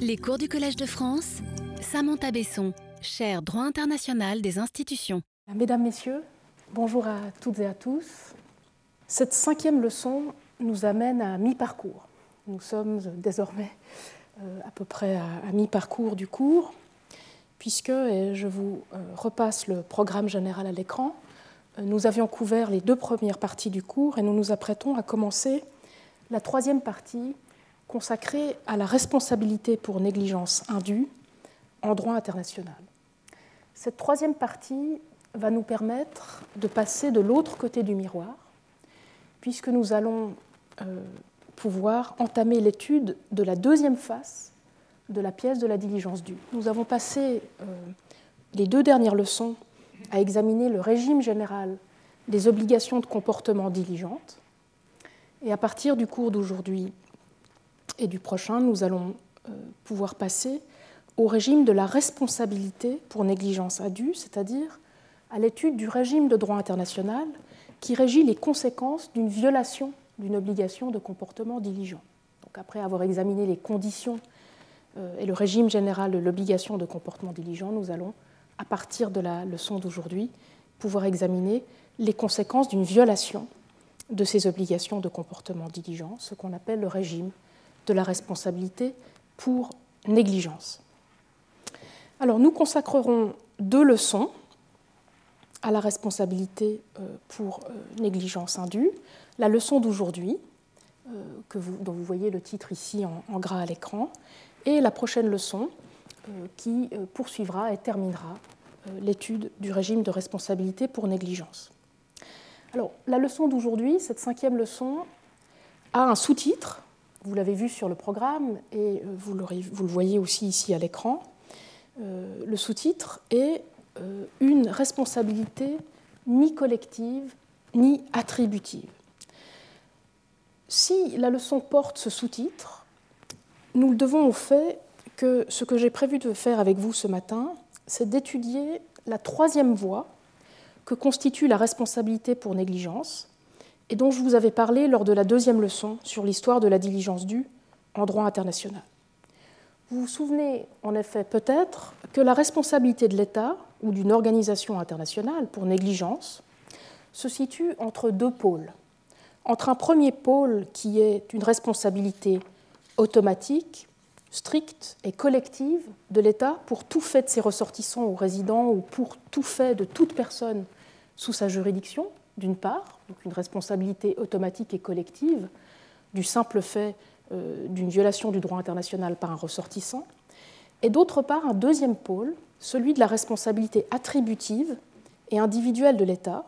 Les cours du Collège de France, Samantha Besson, chaire droit international des institutions. Mesdames, Messieurs, bonjour à toutes et à tous. Cette cinquième leçon nous amène à mi-parcours. Nous sommes désormais euh, à peu près à, mi-parcours du cours, puisque, et je vous euh, repasse le programme général à l'écran, euh, nous avions couvert les deux premières parties du cours et nous nous apprêtons à commencer la troisième partie consacrée à la responsabilité pour négligence indue en droit international. Cette troisième partie va nous permettre de passer de l'autre côté du miroir, puisque nous allons euh, pouvoir entamer l'étude de la deuxième face de la pièce de la diligence due. Nous avons passé euh, les deux dernières leçons à examiner le régime général des obligations de comportement diligente. Et à partir du cours d'aujourd'hui et du prochain, nous allons euh, pouvoir passer au régime de la responsabilité pour négligence adue, c'est-à-dire à, l'étude du régime de droit international qui régit les conséquences d'une violation d'une obligation de comportement diligent. Donc après avoir examiné les conditions euh, et le régime général de l'obligation de comportement diligent, nous allons, à partir de la leçon d'aujourd'hui, pouvoir examiner les conséquences d'une violation de ces obligations de comportement diligent, ce qu'on appelle le régime de la responsabilité pour négligence. Alors nous consacrerons deux leçons à la responsabilité euh, pour euh, négligence indue. La leçon d'aujourd'hui, euh, dont vous voyez le titre ici en, gras à l'écran, et la prochaine leçon qui poursuivra et terminera l'étude du régime de responsabilité pour négligence. Alors, la leçon d'aujourd'hui, cette cinquième leçon, a un sous-titre, vous l'avez vu sur le programme et vous, vous le voyez aussi ici à l'écran. le sous-titre est euh, une responsabilité ni collective ni attributive. Si la leçon porte ce sous-titre, nous le devons au fait que ce que j'ai prévu de faire avec vous ce matin, c'est d'étudier la troisième voie que constitue la responsabilité pour négligence et dont je vous avais parlé lors de la deuxième leçon sur l'histoire de la diligence due en droit international. Vous vous souvenez en effet peut-être que la responsabilité de l'État ou d'une organisation internationale pour négligence se situe entre deux pôles. Entre un premier pôle qui est une responsabilité automatique, stricte et collective de l'État pour tout fait de ses ressortissants ou résidents ou pour tout fait de toute personne sous sa juridiction, d'une part, donc une responsabilité automatique et collective du simple fait euh, d'une violation du droit international par un ressortissant, et d'autre part un deuxième pôle, celui de la responsabilité attributive et individuelle de l'État,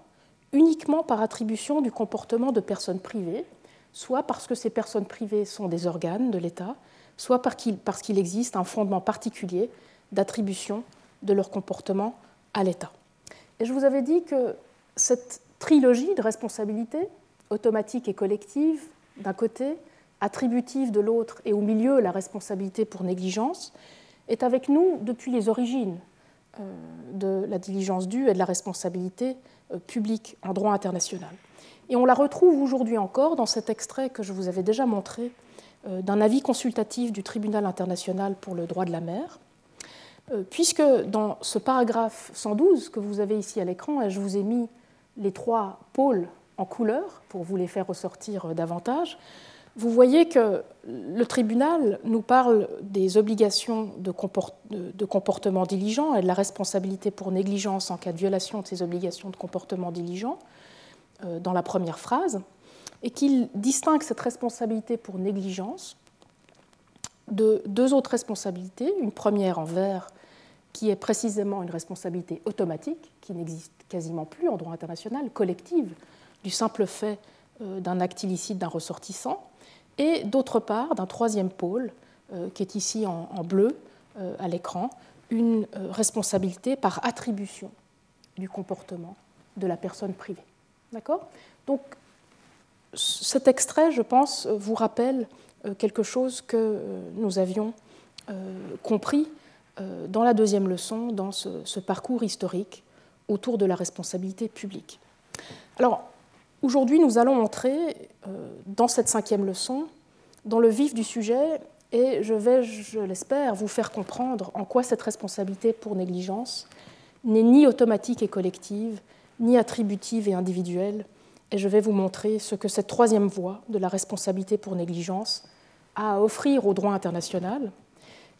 uniquement par attribution du comportement de personnes privées, soit parce que ces personnes privées sont des organes de l'État, soit parce qu'il existe un fondement particulier d'attribution de leur comportement à l'État. Et je vous avais dit que cette trilogie de responsabilité, automatique et collective, d'un côté, attributive de l'autre et au milieu la responsabilité pour négligence, est avec nous depuis les origines euh, de la diligence due et de la responsabilité euh, publique en droit international. Et on la retrouve aujourd'hui encore dans cet extrait que je vous avais déjà montré euh, d'un avis consultatif du Tribunal international pour le droit de la mer, puisque dans ce paragraphe 112 que vous avez ici à l'écran, et je vous ai mis les trois pôles en couleur pour vous les faire ressortir davantage, vous voyez que le tribunal nous parle des obligations de, comportement diligent et de la responsabilité pour négligence en cas de violation de ces obligations de comportement diligent euh, dans la première phrase, et qu'il distingue cette responsabilité pour négligence de deux autres responsabilités. Une première en vert, qui est précisément une responsabilité automatique, qui n'existe quasiment plus en droit international, collective, du simple fait euh, d'un acte illicite d'un ressortissant, et d'autre part d'un troisième pôle, euh, qui est ici en, bleu euh, à l'écran, une responsabilité par attribution du comportement de la personne privée. D'accord? Donc cet extrait, je pense, vous rappelle quelque chose que nous avions compris dans la deuxième leçon, dans ce parcours historique autour de la responsabilité publique. Alors, Aujourd'hui, nous allons entrer euh, dans cette cinquième leçon dans le vif du sujet et je vais, je l'espère, vous faire comprendre en quoi cette responsabilité pour négligence n'est ni automatique et collective, ni attributive et individuelle, et je vais vous montrer ce que cette troisième voie de la responsabilité pour négligence a à offrir au droit international,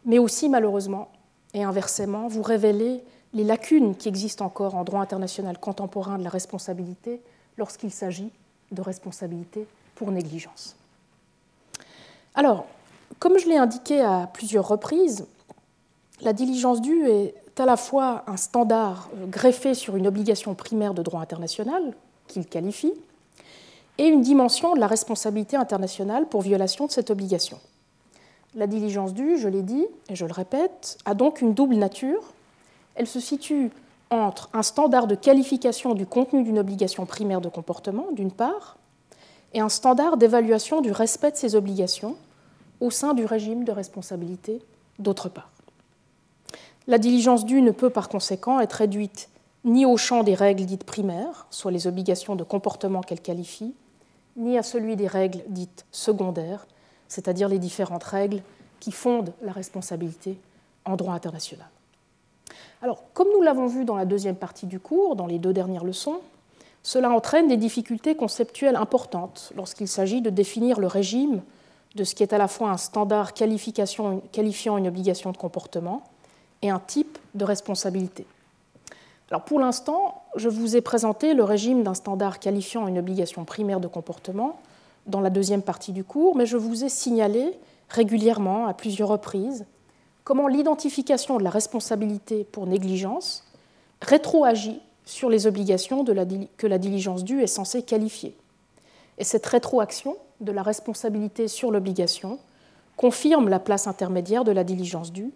mais aussi malheureusement et inversement vous révéler les lacunes qui existent encore en droit international contemporain de la responsabilité lorsqu'il s'agit de responsabilité pour négligence. Alors, comme je l'ai indiqué à plusieurs reprises, la diligence due est à la fois un standard euh, greffé sur une obligation primaire de droit international, qu'il qualifie, et une dimension de la responsabilité internationale pour violation de cette obligation. La diligence due, je l'ai dit et je le répète, a donc une double nature. Elle se situe entre un standard de qualification du contenu d'une obligation primaire de comportement, d'une part, et un standard d'évaluation du respect de ces obligations au sein du régime de responsabilité, d'autre part. La diligence due ne peut par conséquent être réduite ni au champ des règles dites primaires, soit les obligations de comportement qu'elle qualifie, ni à celui des règles dites secondaires, c'est-à-dire les différentes règles qui fondent la responsabilité en droit international. Alors, comme nous l'avons vu dans la deuxième partie du cours, dans les deux dernières leçons, cela entraîne des difficultés conceptuelles importantes lorsqu'il s'agit de définir le régime de ce qui est à la fois un standard qualifiant une obligation de comportement et un type de responsabilité. Pour l'instant, je vous ai présenté le régime d'un standard qualifiant une obligation primaire de comportement dans la deuxième partie du cours, mais je vous ai signalé régulièrement, à plusieurs reprises, comment l'identification de la responsabilité pour négligence rétroagit sur les obligations que la diligence due est censée qualifier. Et cette rétroaction de la responsabilité sur l'obligation confirme la place intermédiaire de la diligence due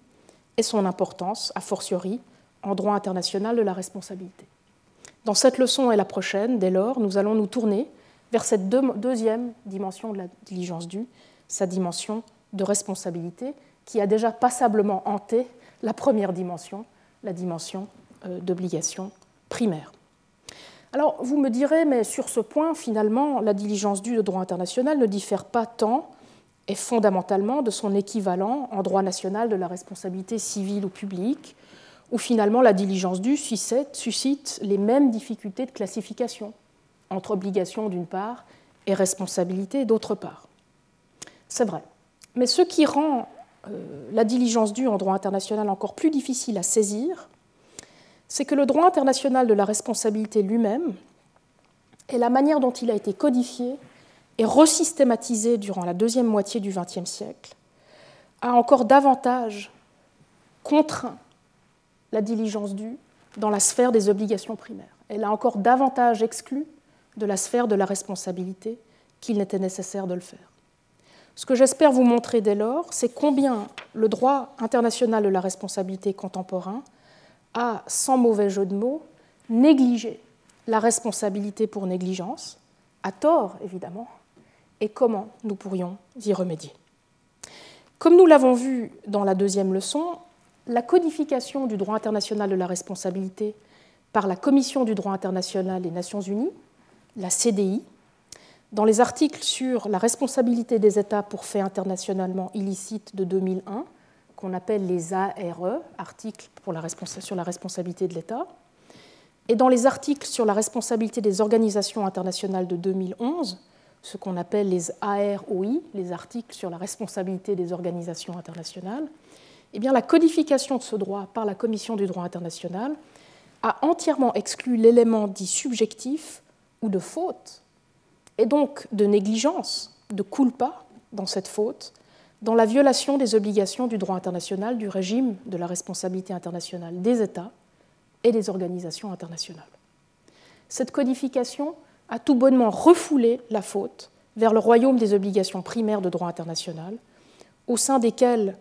et son importance, a fortiori, en droit international de la responsabilité. Dans cette leçon et la prochaine, dès lors, nous allons nous tourner vers cette deuxième dimension de la diligence due, sa dimension de responsabilité, qui a déjà passablement hanté la première dimension, la dimension euh, d'obligation primaire. Alors, vous me direz, mais sur ce point, finalement, la diligence due de droit international ne diffère pas tant et fondamentalement de son équivalent en droit national de la responsabilité civile ou publique, où finalement la diligence due suscite les mêmes difficultés de classification entre obligation d'une part et responsabilité d'autre part. C'est vrai. Mais ce qui rend la diligence due en droit international encore plus difficile à saisir, c'est que le droit international de la responsabilité lui-même et la manière dont il a été codifié et resystématisé durant la deuxième moitié du XXe siècle a encore davantage contraint la diligence due dans la sphère des obligations primaires. Elle a encore davantage exclu de la sphère de la responsabilité qu'il n'était nécessaire de le faire. Ce que j'espère vous montrer dès lors, c'est combien le droit international de la responsabilité contemporain a, sans mauvais jeu de mots, négligé la responsabilité pour négligence, à tort évidemment, et comment nous pourrions y remédier. Comme nous l'avons vu dans la deuxième leçon, la codification du droit international de la responsabilité par la Commission du droit international des Nations Unies, la CDI, dans les articles sur la responsabilité des États pour faits internationalement illicites de 2001, qu'on appelle les ARE, articles pour la sur la responsabilité de l'État, et dans les articles sur la responsabilité des organisations internationales de 2011, ce qu'on appelle les AROI, les articles sur la responsabilité des organisations internationales, eh la codification de ce droit par la Commission du droit international a entièrement exclu l'élément dit subjectif ou de faute, et donc de négligence, de culpa dans cette faute, dans la violation des obligations du droit international, du régime de la responsabilité internationale des États et des organisations internationales. Cette codification a tout bonnement refoulé la faute vers le royaume des obligations primaires de droit international, au sein desquelles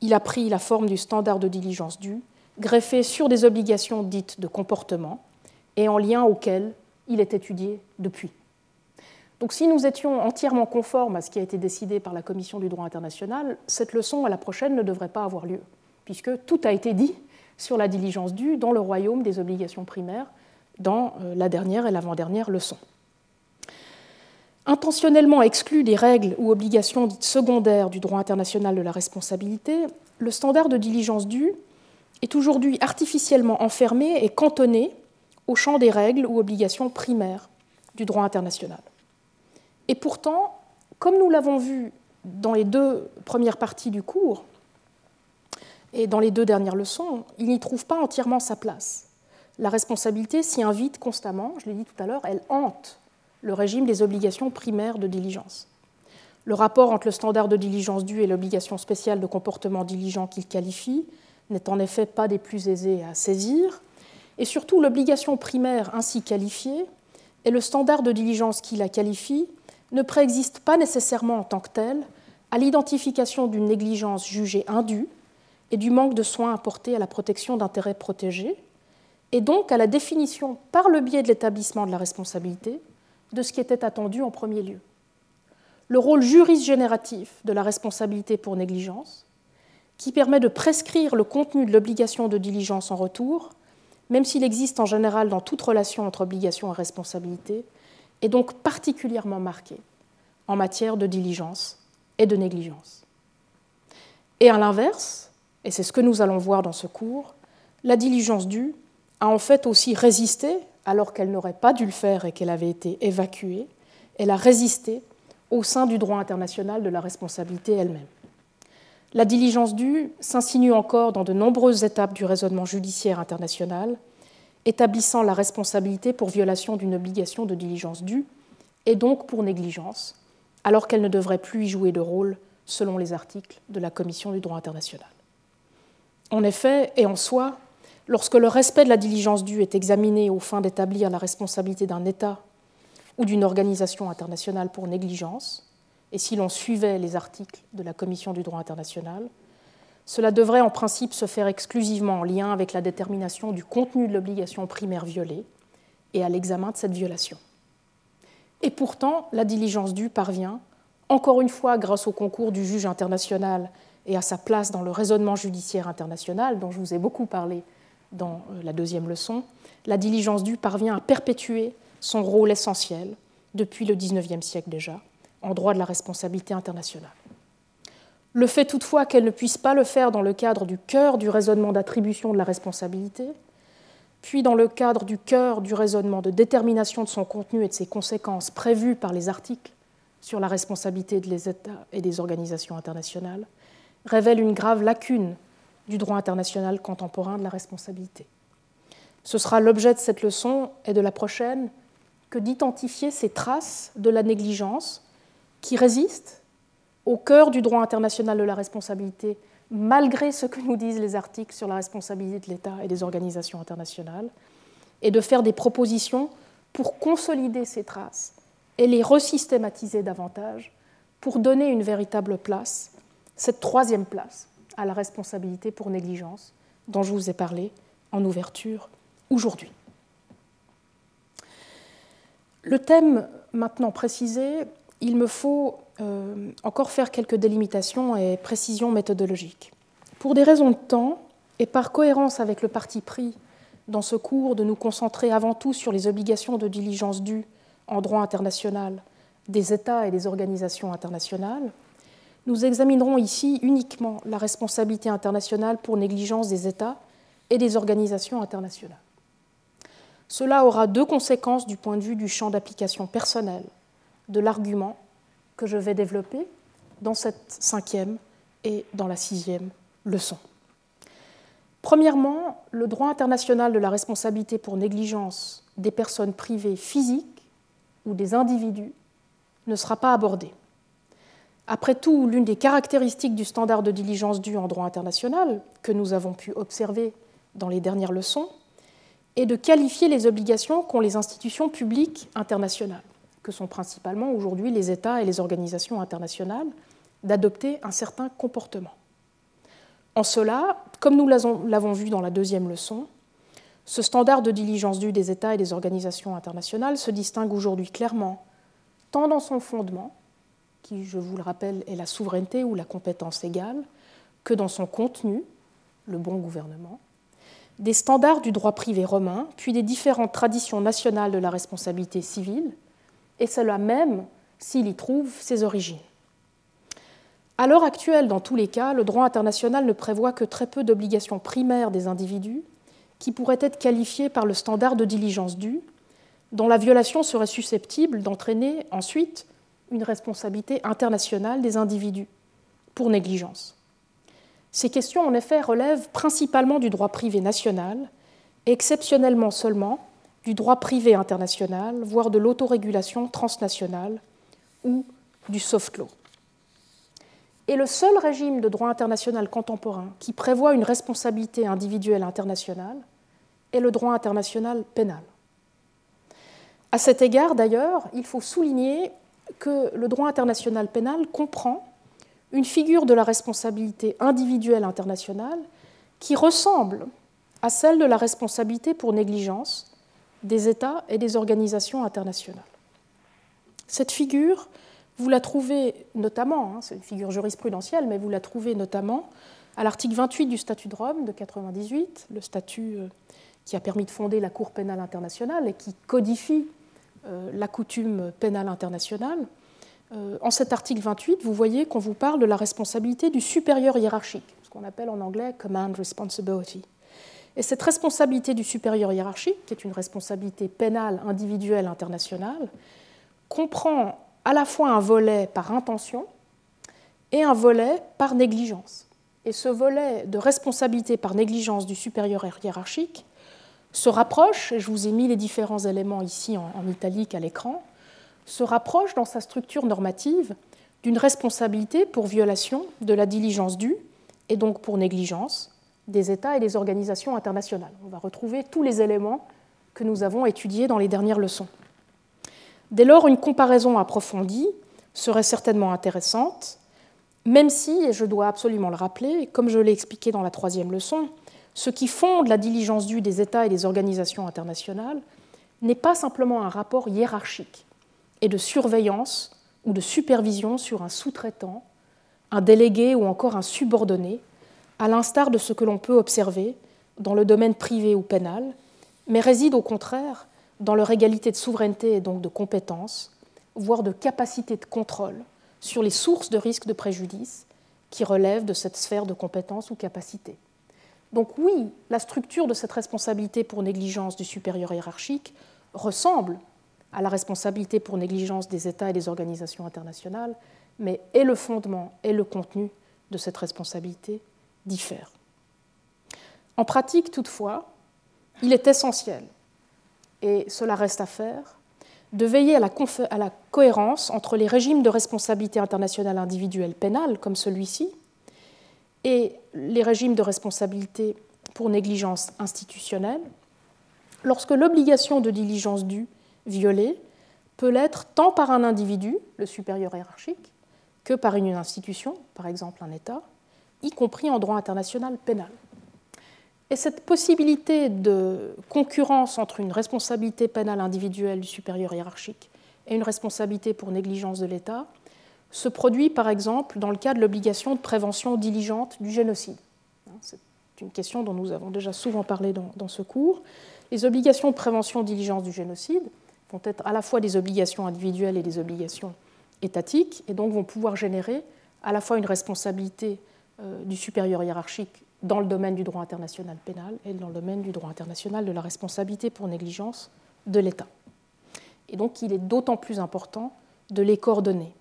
il a pris la forme du standard de diligence due, greffé sur des obligations dites de comportement et en lien auxquelles il est étudié depuis. Donc si nous étions entièrement conformes à ce qui a été décidé par la Commission du droit international, cette leçon à la prochaine ne devrait pas avoir lieu, puisque tout a été dit sur la diligence due dans le royaume des obligations primaires dans euh, la dernière et l'avant-dernière leçon. Intentionnellement exclu des règles ou obligations dites secondaires du droit international de la responsabilité, le standard de diligence due est aujourd'hui artificiellement enfermé et cantonné au champ des règles ou obligations primaires du droit international. Et pourtant, comme nous l'avons vu dans les deux premières parties du cours et dans les deux dernières leçons, il n'y trouve pas entièrement sa place. La responsabilité s'y invite constamment, je l'ai dit tout à l'heure, elle hante le régime des obligations primaires de diligence. Le rapport entre le standard de diligence due et l'obligation spéciale de comportement diligent qu'il qualifie n'est en effet pas des plus aisés à saisir, et surtout l'obligation primaire ainsi qualifiée et le standard de diligence qui la qualifie ne préexistent pas nécessairement en tant que tels à l'identification d'une négligence jugée indue et du manque de soins apportés à la protection d'intérêts protégés, et donc à la définition par le biais de l'établissement de la responsabilité de ce qui était attendu en premier lieu. Le rôle jurisgénératif de la responsabilité pour négligence, qui permet de prescrire le contenu de l'obligation de diligence en retour, même s'il existe en général dans toute relation entre obligation et responsabilité, est donc particulièrement marqué en matière de diligence et de négligence. Et à l'inverse, et c'est ce que nous allons voir dans ce cours, la diligence due a en fait aussi résisté, alors qu'elle n'aurait pas dû le faire et qu'elle avait été évacuée, elle a résisté au sein du droit international de la responsabilité elle-même. La diligence due s'insinue encore dans de nombreuses étapes du raisonnement judiciaire international, établissant la responsabilité pour violation d'une obligation de diligence due, et donc pour négligence, alors qu'elle ne devrait plus y jouer de rôle selon les articles de la Commission du droit international. En effet, et en soi, lorsque le respect de la diligence due est examiné aux fins d'établir la responsabilité d'un État ou d'une organisation internationale pour négligence, et si l'on suivait les articles de la Commission du droit international, cela devrait en principe se faire exclusivement en lien avec la détermination du contenu de l'obligation primaire violée et à l'examen de cette violation. Et pourtant, la diligence due parvient, encore une fois grâce au concours du juge international et à sa place dans le raisonnement judiciaire international, dont je vous ai beaucoup parlé dans euh, la deuxième leçon, la diligence due parvient à perpétuer son rôle essentiel depuis le XIXe siècle déjà en droit de la responsabilité internationale. Le fait toutefois qu'elle ne puisse pas le faire dans le cadre du cœur du raisonnement d'attribution de la responsabilité, puis dans le cadre du cœur du raisonnement de détermination de son contenu et de ses conséquences prévues par les articles sur la responsabilité des États et des organisations internationales, révèle une grave lacune du droit international contemporain de la responsabilité. Ce sera l'objet de cette leçon et de la prochaine que d'identifier ces traces de la négligence qui résiste au cœur du droit international de la responsabilité, malgré ce que nous disent les articles sur la responsabilité de l'État et des organisations internationales, et de faire des propositions pour consolider ces traces et les resystématiser davantage pour donner une véritable place, cette troisième place, à la responsabilité pour négligence dont je vous ai parlé en ouverture aujourd'hui. Le thème maintenant précisé il me faut euh, encore faire quelques délimitations et précisions méthodologiques. Pour des raisons de temps et par cohérence avec le parti pris dans ce cours de nous concentrer avant tout sur les obligations de diligence dues en droit international des États et des organisations internationales, nous examinerons ici uniquement la responsabilité internationale pour négligence des États et des organisations internationales. Cela aura deux conséquences du point de vue du champ d'application personnel de l'argument que je vais développer dans cette cinquième et dans la sixième leçon. Premièrement, le droit international de la responsabilité pour négligence des personnes privées physiques ou des individus ne sera pas abordé. Après tout, l'une des caractéristiques du standard de diligence due en droit international, que nous avons pu observer dans les dernières leçons, est de qualifier les obligations qu'ont les institutions publiques internationales que sont principalement aujourd'hui les États et les organisations internationales, d'adopter un certain comportement. En cela, comme nous l'avons vu dans la deuxième leçon, ce standard de diligence due des États et des organisations internationales se distingue aujourd'hui clairement, tant dans son fondement, qui, je vous le rappelle, est la souveraineté ou la compétence égale, que dans son contenu, le bon gouvernement, des standards du droit privé romain, puis des différentes traditions nationales de la responsabilité civile, et cela même s'il y trouve ses origines. À l'heure actuelle, dans tous les cas, le droit international ne prévoit que très peu d'obligations primaires des individus qui pourraient être qualifiées par le standard de diligence due, dont la violation serait susceptible d'entraîner ensuite une responsabilité internationale des individus pour négligence. Ces questions, en effet, relèvent principalement du droit privé national exceptionnellement seulement du droit privé international, voire de l'autorégulation transnationale ou du soft law. Et le seul régime de droit international contemporain qui prévoit une responsabilité individuelle internationale est le droit international pénal. À cet égard, d'ailleurs, il faut souligner que le droit international pénal comprend une figure de la responsabilité individuelle internationale qui ressemble à celle de la responsabilité pour négligence des États et des organisations internationales. Cette figure vous la trouvez notamment, hein, c'est une figure jurisprudentielle, mais vous la trouvez notamment à l'article 28 du statut de Rome de 98, le statut euh, qui a permis de fonder la Cour pénale internationale et qui codifie euh, la coutume pénale internationale. Euh, en cet article 28, vous voyez qu'on vous parle de la responsabilité du supérieur hiérarchique, ce qu'on appelle en anglais command responsibility. Et cette responsabilité du supérieur hiérarchique, qui est une responsabilité pénale individuelle internationale, comprend à la fois un volet par intention et un volet par négligence. Et ce volet de responsabilité par négligence du supérieur hiérarchique se rapproche, et je vous ai mis les différents éléments ici en, en italique à l'écran, se rapproche dans sa structure normative d'une responsabilité pour violation de la diligence due et donc pour négligence des États et des organisations internationales. On va retrouver tous les éléments que nous avons étudiés dans les dernières leçons. Dès lors, une comparaison approfondie serait certainement intéressante, même si, et je dois absolument le rappeler, comme je l'ai expliqué dans la troisième leçon, ce qui fonde la diligence due des États et des organisations internationales n'est pas simplement un rapport hiérarchique et de surveillance ou de supervision sur un sous-traitant, un délégué ou encore un subordonné, à l'instar de ce que l'on peut observer dans le domaine privé ou pénal, mais réside au contraire dans leur égalité de souveraineté et donc de compétence, voire de capacité de contrôle sur les sources de risques de préjudice qui relèvent de cette sphère de compétence ou capacité. Donc oui, la structure de cette responsabilité pour négligence du supérieur hiérarchique ressemble à la responsabilité pour négligence des États et des organisations internationales, mais et le fondement et le contenu de cette responsabilité diffèrent. En pratique, toutefois, il est essentiel et cela reste à faire, de veiller à la, à la, cohérence entre les régimes de responsabilité internationale individuelle pénale, comme celui-ci, et les régimes de responsabilité pour négligence institutionnelle, lorsque l'obligation de diligence due violée peut l'être tant par un individu, le supérieur hiérarchique, que par une institution, par exemple un État, y compris en droit international pénal. Et cette possibilité de concurrence entre une responsabilité pénale individuelle du supérieur hiérarchique et une responsabilité pour négligence de l'État se produit par exemple dans le cas de l'obligation de prévention diligente du génocide. C'est une question dont nous avons déjà souvent parlé dans, ce cours. Les obligations de prévention diligence du génocide vont être à la fois des obligations individuelles et des obligations étatiques, et donc vont pouvoir générer à la fois une responsabilité du supérieur hiérarchique dans le domaine du droit international pénal et dans le domaine du droit international de la responsabilité pour négligence de l'État. Et donc il est d'autant plus important de les coordonner.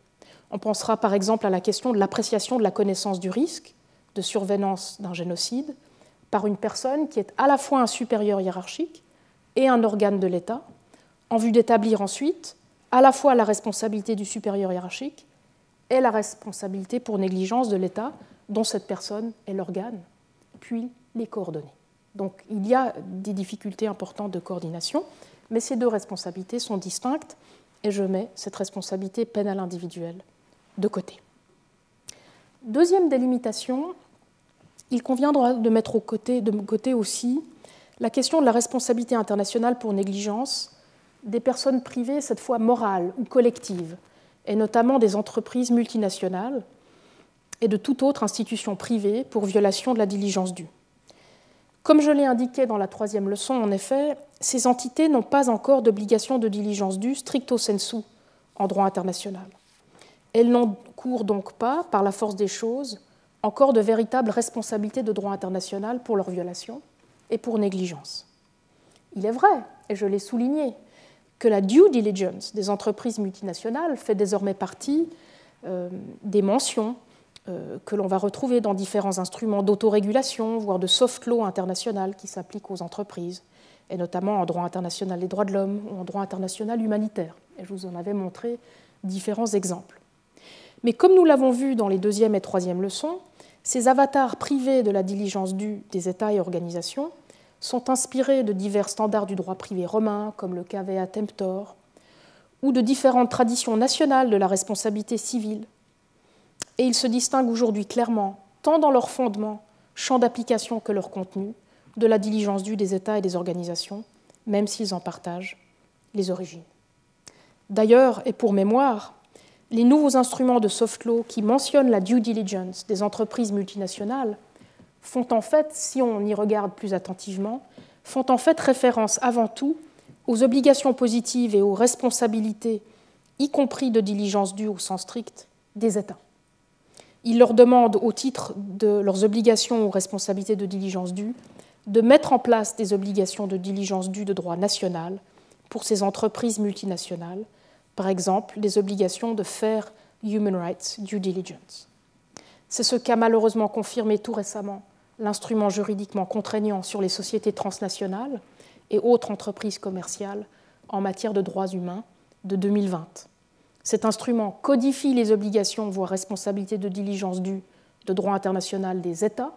On pensera par exemple à la question de l'appréciation de la connaissance du risque de survenance d'un génocide par une personne qui est à la fois un supérieur hiérarchique et un organe de l'État, en vue d'établir ensuite à la fois la responsabilité du supérieur hiérarchique et la responsabilité pour négligence de l'État dont cette personne est l'organe puis les coordonnées. Donc il y a des difficultés importantes de coordination, mais ces deux responsabilités sont distinctes et je mets cette responsabilité pénale individuelle de côté. Deuxième délimitation, il conviendra de mettre de côté aussi la question de la responsabilité internationale pour négligence des personnes privées, cette fois morales ou collectives, et notamment des entreprises multinationales, et de toute autre institution privée pour violation de la diligence due. Comme je l'ai indiqué dans la troisième leçon, en effet, ces entités n'ont pas encore d'obligation de diligence due stricto sensu en droit international. Elles n'encourent donc pas, par la force des choses, encore de véritables responsabilités de droit international pour leur violation et pour négligence. Il est vrai, et je l'ai souligné, que la due diligence des entreprises multinationales fait désormais partie euh, des mentions que l'on va retrouver dans différents instruments d'autorégulation, voire de soft law international qui s'appliquent aux entreprises, et notamment en droit international des droits de l'homme ou en droit international humanitaire. Je vous en avais montré différents exemples. Mais comme nous l'avons vu dans les deuxième et troisième leçons, ces avatars privés de la diligence due des États et organisations sont inspirés de divers standards du droit privé romain, comme le cavea temptor, ou de différentes traditions nationales de la responsabilité civile, et ils se distinguent aujourd'hui clairement, tant dans leur fondement, champ d'application que leur contenu, de la diligence due des États et des organisations, même s'ils en partagent les origines. D'ailleurs, et pour mémoire, les nouveaux instruments de soft law qui mentionnent la due diligence des entreprises multinationales font en fait, si on y regarde plus attentivement, font en fait référence avant tout aux obligations positives et aux responsabilités, y compris de diligence due au sens strict, des États. Ils leur demandent, au titre de leurs obligations ou responsabilités de diligence due, de mettre en place des obligations de diligence due de droit national pour ces entreprises multinationales, par exemple les obligations de faire Human Rights Due Diligence. C'est ce qu'a malheureusement confirmé tout récemment l'instrument juridiquement contraignant sur les sociétés transnationales et autres entreprises commerciales en matière de droits humains de 2020. Cet instrument codifie les obligations, voire responsabilités de diligence due de droit international des États,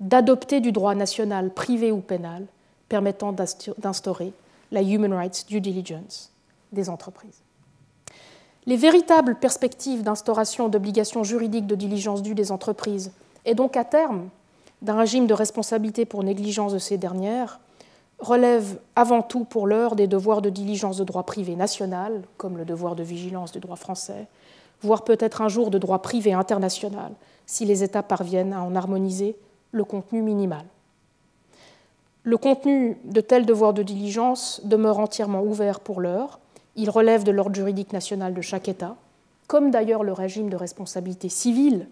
d'adopter du droit national privé ou pénal permettant d'instaurer la Human Rights Due Diligence des entreprises. Les véritables perspectives d'instauration d'obligations juridiques de diligence due des entreprises et donc à terme d'un régime de responsabilité pour négligence de ces dernières relèvent avant tout pour l'heure des devoirs de diligence de droit privé national, comme le devoir de vigilance du droit français, voire peut-être un jour de droit privé international, si les États parviennent à en harmoniser le contenu minimal. Le contenu de tels devoirs de diligence demeure entièrement ouvert pour l'heure. Il relève de l'ordre juridique national de chaque État, comme d'ailleurs le régime de responsabilité civile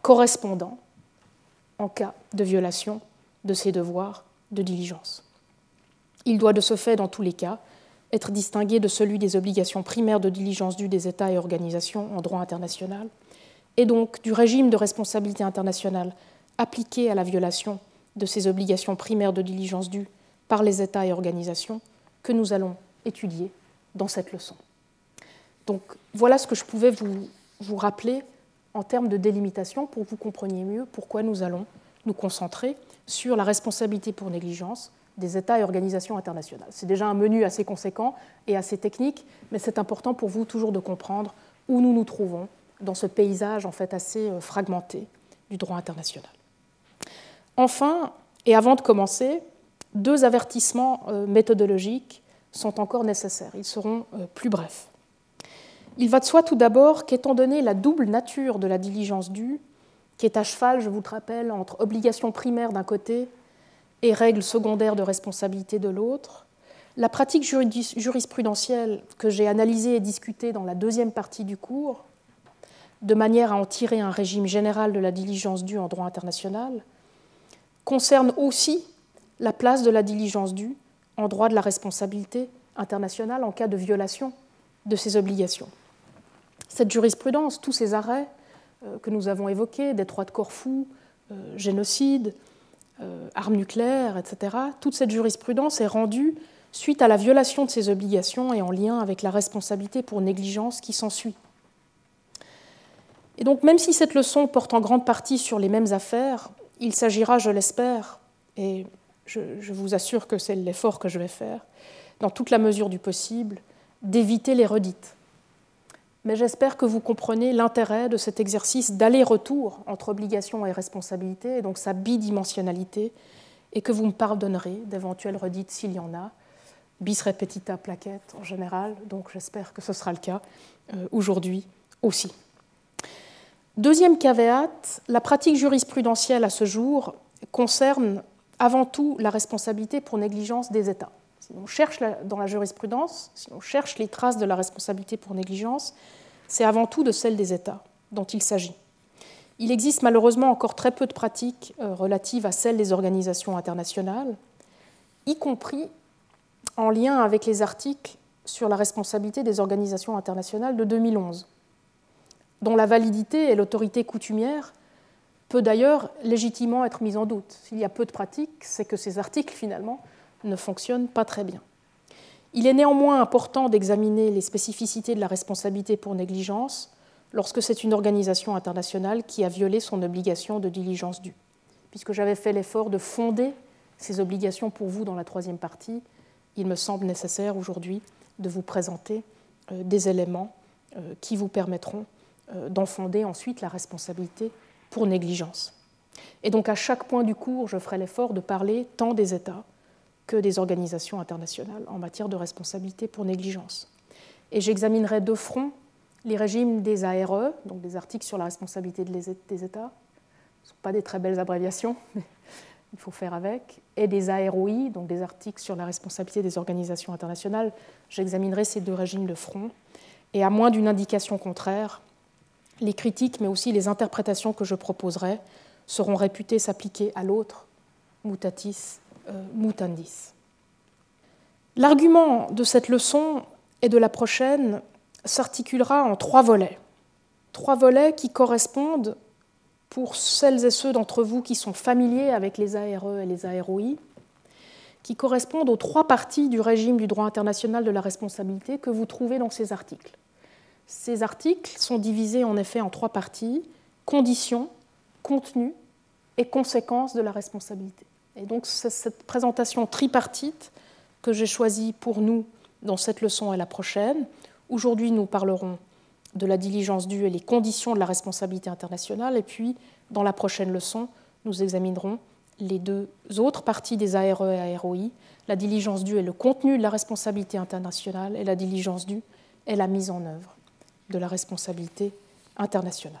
correspondant en cas de violation de ces devoirs de diligence. Il doit de ce fait, dans tous les cas, être distingué de celui des obligations primaires de diligence dues des États et organisations en droit international, et donc du régime de responsabilité internationale appliqué à la violation de ces obligations primaires de diligence dues par les États et organisations que nous allons étudier dans cette leçon. Donc voilà ce que je pouvais vous, vous rappeler en termes de délimitation pour que vous compreniez mieux pourquoi nous allons nous concentrer sur la responsabilité pour négligence des États et organisations internationales. C'est déjà un menu assez conséquent et assez technique, mais c'est important pour vous toujours de comprendre où nous nous trouvons dans ce paysage en fait assez euh, fragmenté du droit international. Enfin, et avant de commencer, deux avertissements euh, méthodologiques sont encore nécessaires. Ils seront euh, plus brefs. Il va de soi tout d'abord qu'étant donné la double nature de la diligence due, qui est à cheval, je vous le rappelle, entre obligation primaire d'un côté et règles secondaires de responsabilité de l'autre, la pratique jurisprudentielle que j'ai analysée et discutée dans la deuxième partie du cours, de manière à en tirer un régime général de la diligence due en droit international, concerne aussi la place de la diligence due en droit de la responsabilité internationale en cas de violation de ses obligations. Cette jurisprudence, tous ces arrêts euh, que nous avons évoqués, détroit de Corfou, euh, génocide, armes nucléaires, etc., toute cette jurisprudence est rendue suite à la violation de ces obligations et en lien avec la responsabilité pour négligence qui s'ensuit. Et donc, même si cette leçon porte en grande partie sur les mêmes affaires, il s'agira, je l'espère, et je, vous assure que c'est l'effort que je vais faire, dans toute la mesure du possible, d'éviter les redites mais j'espère que vous comprenez l'intérêt de cet exercice d'aller-retour entre obligation et responsabilité, et donc sa bidimensionnalité, et que vous me pardonnerez d'éventuelles redites s'il y en a, bis repetita plaquette en général, donc j'espère que ce sera le cas euh, aujourd'hui aussi. Deuxième caveat, la pratique jurisprudentielle à ce jour concerne avant tout la responsabilité pour négligence des États. Si on cherche dans la jurisprudence, si on cherche les traces de la responsabilité pour négligence, c'est avant tout de celle des États dont il s'agit. Il existe malheureusement encore très peu de pratiques euh, relatives à celles des organisations internationales, y compris en lien avec les articles sur la responsabilité des organisations internationales de 2011, dont la validité et l'autorité coutumière peut d'ailleurs légitimement être mise en doute. S'il y a peu de pratiques, c'est que ces articles, finalement, ne fonctionnent pas très bien. Il est néanmoins important d'examiner les spécificités de la responsabilité pour négligence lorsque c'est une organisation internationale qui a violé son obligation de diligence due. Puisque j'avais fait l'effort de fonder ces obligations pour vous dans la troisième partie, il me semble nécessaire aujourd'hui de vous présenter euh, des éléments euh, qui vous permettront euh, d'en fonder ensuite la responsabilité pour négligence. Et donc à chaque point du cours, je ferai l'effort de parler tant des États que des organisations internationales en matière de responsabilité pour négligence. Et j'examinerai de front les régimes des ARE, donc des articles sur la responsabilité des États. Ce ne sont pas des très belles abréviations, mais il faut faire avec, et des AROI, donc des articles sur la responsabilité des organisations internationales. J'examinerai ces deux régimes de front. Et à moins d'une indication contraire, les critiques, mais aussi les interprétations que je proposerai, seront réputées s'appliquer à l'autre, mutatis mutandis. L'argument de cette leçon et de la prochaine s'articulera en trois volets. Trois volets qui correspondent pour celles et ceux d'entre vous qui sont familiers avec les ARE et les AROI, qui correspondent aux trois parties du régime du droit international de la responsabilité que vous trouvez dans ces articles. Ces articles sont divisés en effet en trois parties, conditions, contenu et conséquences de la responsabilité. Et donc c'est cette présentation tripartite que j'ai choisie pour nous dans cette leçon et la prochaine. Aujourd'hui, nous parlerons de la diligence due et les conditions de la responsabilité internationale. Et puis, dans la prochaine leçon, nous examinerons les deux autres parties des ARE et AROI. La diligence due est le contenu de la responsabilité internationale et la diligence due est la mise en œuvre de la responsabilité internationale.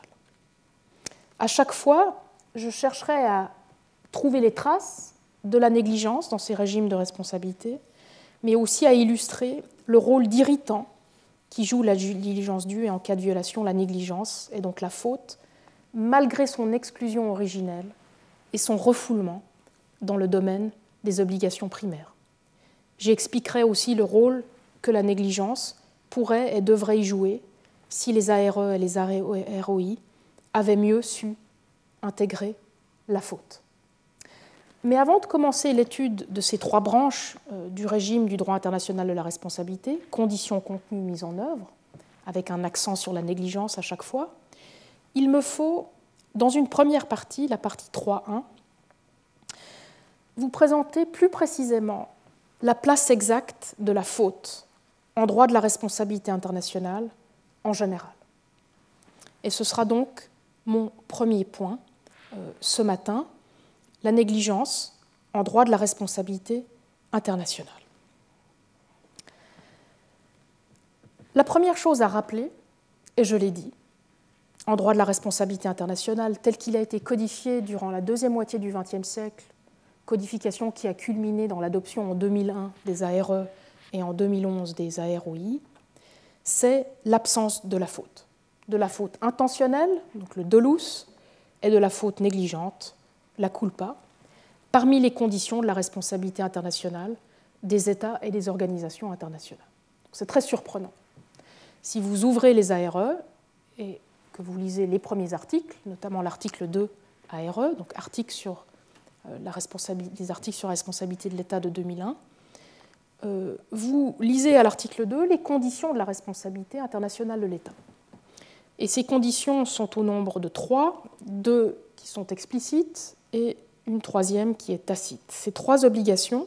À chaque fois, je chercherai à trouver les traces de la négligence dans ces régimes de responsabilité, mais aussi à illustrer le rôle d'irritant qui joue la diligence due et en cas de violation la négligence et donc la faute, malgré son exclusion originelle et son refoulement dans le domaine des obligations primaires. J'expliquerai aussi le rôle que la négligence pourrait et devrait y jouer si les ARE et les ROI avaient mieux su intégrer la faute. Mais avant de commencer l'étude de ces trois branches euh, du régime du droit international de la responsabilité, conditions, contenu, mise en œuvre, avec un accent sur la négligence à chaque fois, il me faut, dans une première partie, la partie 3.1, vous présenter plus précisément la place exacte de la faute en droit de la responsabilité internationale en général. Et ce sera donc mon premier point euh, ce matin, la négligence en droit de la responsabilité internationale. La première chose à rappeler, et je l'ai dit, en droit de la responsabilité internationale tel qu'il a été codifié durant la deuxième moitié du XXe siècle, codification qui a culminé dans l'adoption en 2001 des ARE et en 2011 des AROI, c'est l'absence de la faute. De la faute intentionnelle, donc le dolus, et de la faute négligente, la culpa, parmi les conditions de la responsabilité internationale des États et des organisations internationales. C'est très surprenant. Si vous ouvrez les ARE et que vous lisez les premiers articles, notamment l'article 2 ARE, donc article sur, euh, la responsabilité, les articles sur la responsabilité de l'État de 2001, euh, vous lisez à l'article 2 les conditions de la responsabilité internationale de l'État. Et ces conditions sont au nombre de trois, deux qui sont explicites et une troisième qui est tacite. Ces trois obligations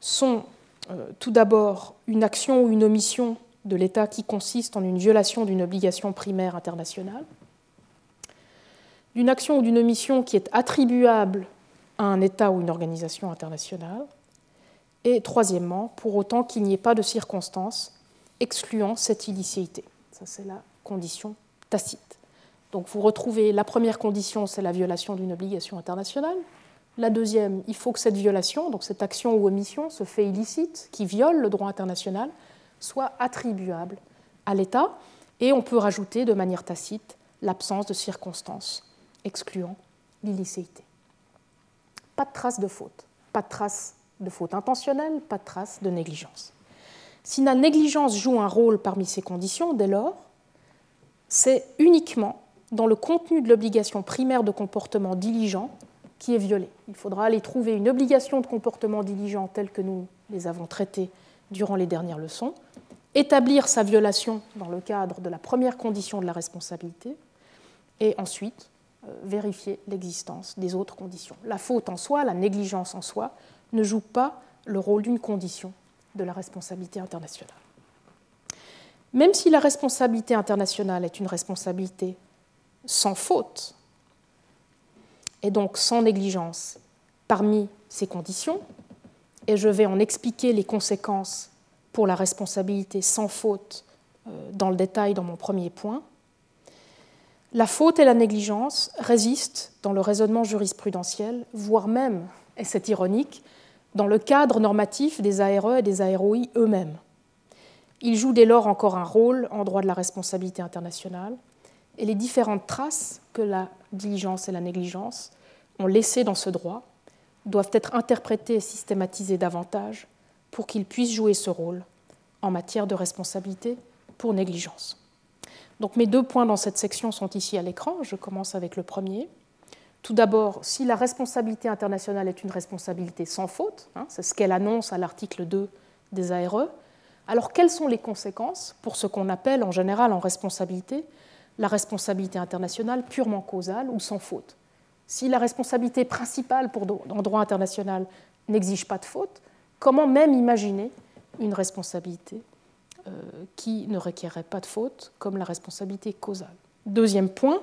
sont euh, tout d'abord une action ou une omission de l'État qui consiste en une violation d'une obligation primaire internationale, d'une action ou d'une omission qui est attribuable à un État ou une organisation internationale, et troisièmement, pour autant qu'il n'y ait pas de circonstances excluant cette illicéité. Ça, c'est la condition tacite. Donc vous retrouvez la première condition, c'est la violation d'une obligation internationale, La deuxième, il faut que cette violation, donc cette action ou omission, ce fait illicite qui viole le droit international, soit attribuable à l'État. Et on peut rajouter de manière tacite l'absence de circonstances excluant l'illicéité. Pas de trace de faute, pas de trace de faute intentionnelle, pas de trace de négligence. Si la négligence joue un rôle parmi ces conditions, dès lors, c'est uniquement dans le contenu de l'obligation primaire de comportement diligent qui est violé. Il faudra aller trouver une obligation de comportement diligent telle que nous les avons traitées durant les dernières leçons, établir sa violation dans le cadre de la première condition de la responsabilité, et ensuite euh, vérifier l'existence des autres conditions. La faute en soi, la négligence en soi, ne joue pas le rôle d'une condition de la responsabilité internationale. Même si la responsabilité internationale est une responsabilité sans faute, et donc sans négligence parmi ces conditions, et je vais en expliquer les conséquences pour la responsabilité sans faute euh, dans le détail dans mon premier point, la faute et la négligence résistent dans le raisonnement jurisprudentiel, voire même, et c'est ironique, dans le cadre normatif des ARE et des AROI eux-mêmes. Ils jouent dès lors encore un rôle en droit de la responsabilité internationale, et les différentes traces que la diligence et la négligence ont laissées dans ce droit doivent être interprétées et systématisées davantage pour qu'ils puissent jouer ce rôle en matière de responsabilité pour négligence. Donc mes deux points dans cette section sont ici à l'écran. Je commence avec le premier. Tout d'abord, si la responsabilité internationale est une responsabilité sans faute, hein, c'est ce qu'elle annonce à l'article 2 des ARE, alors quelles sont les conséquences pour ce qu'on appelle en général en responsabilité la responsabilité internationale purement causale ou sans faute Si la responsabilité principale pour, en droit international n'exige pas de faute, comment même imaginer une responsabilité euh, qui ne requerrait pas de faute comme la responsabilité causale? Deuxième point,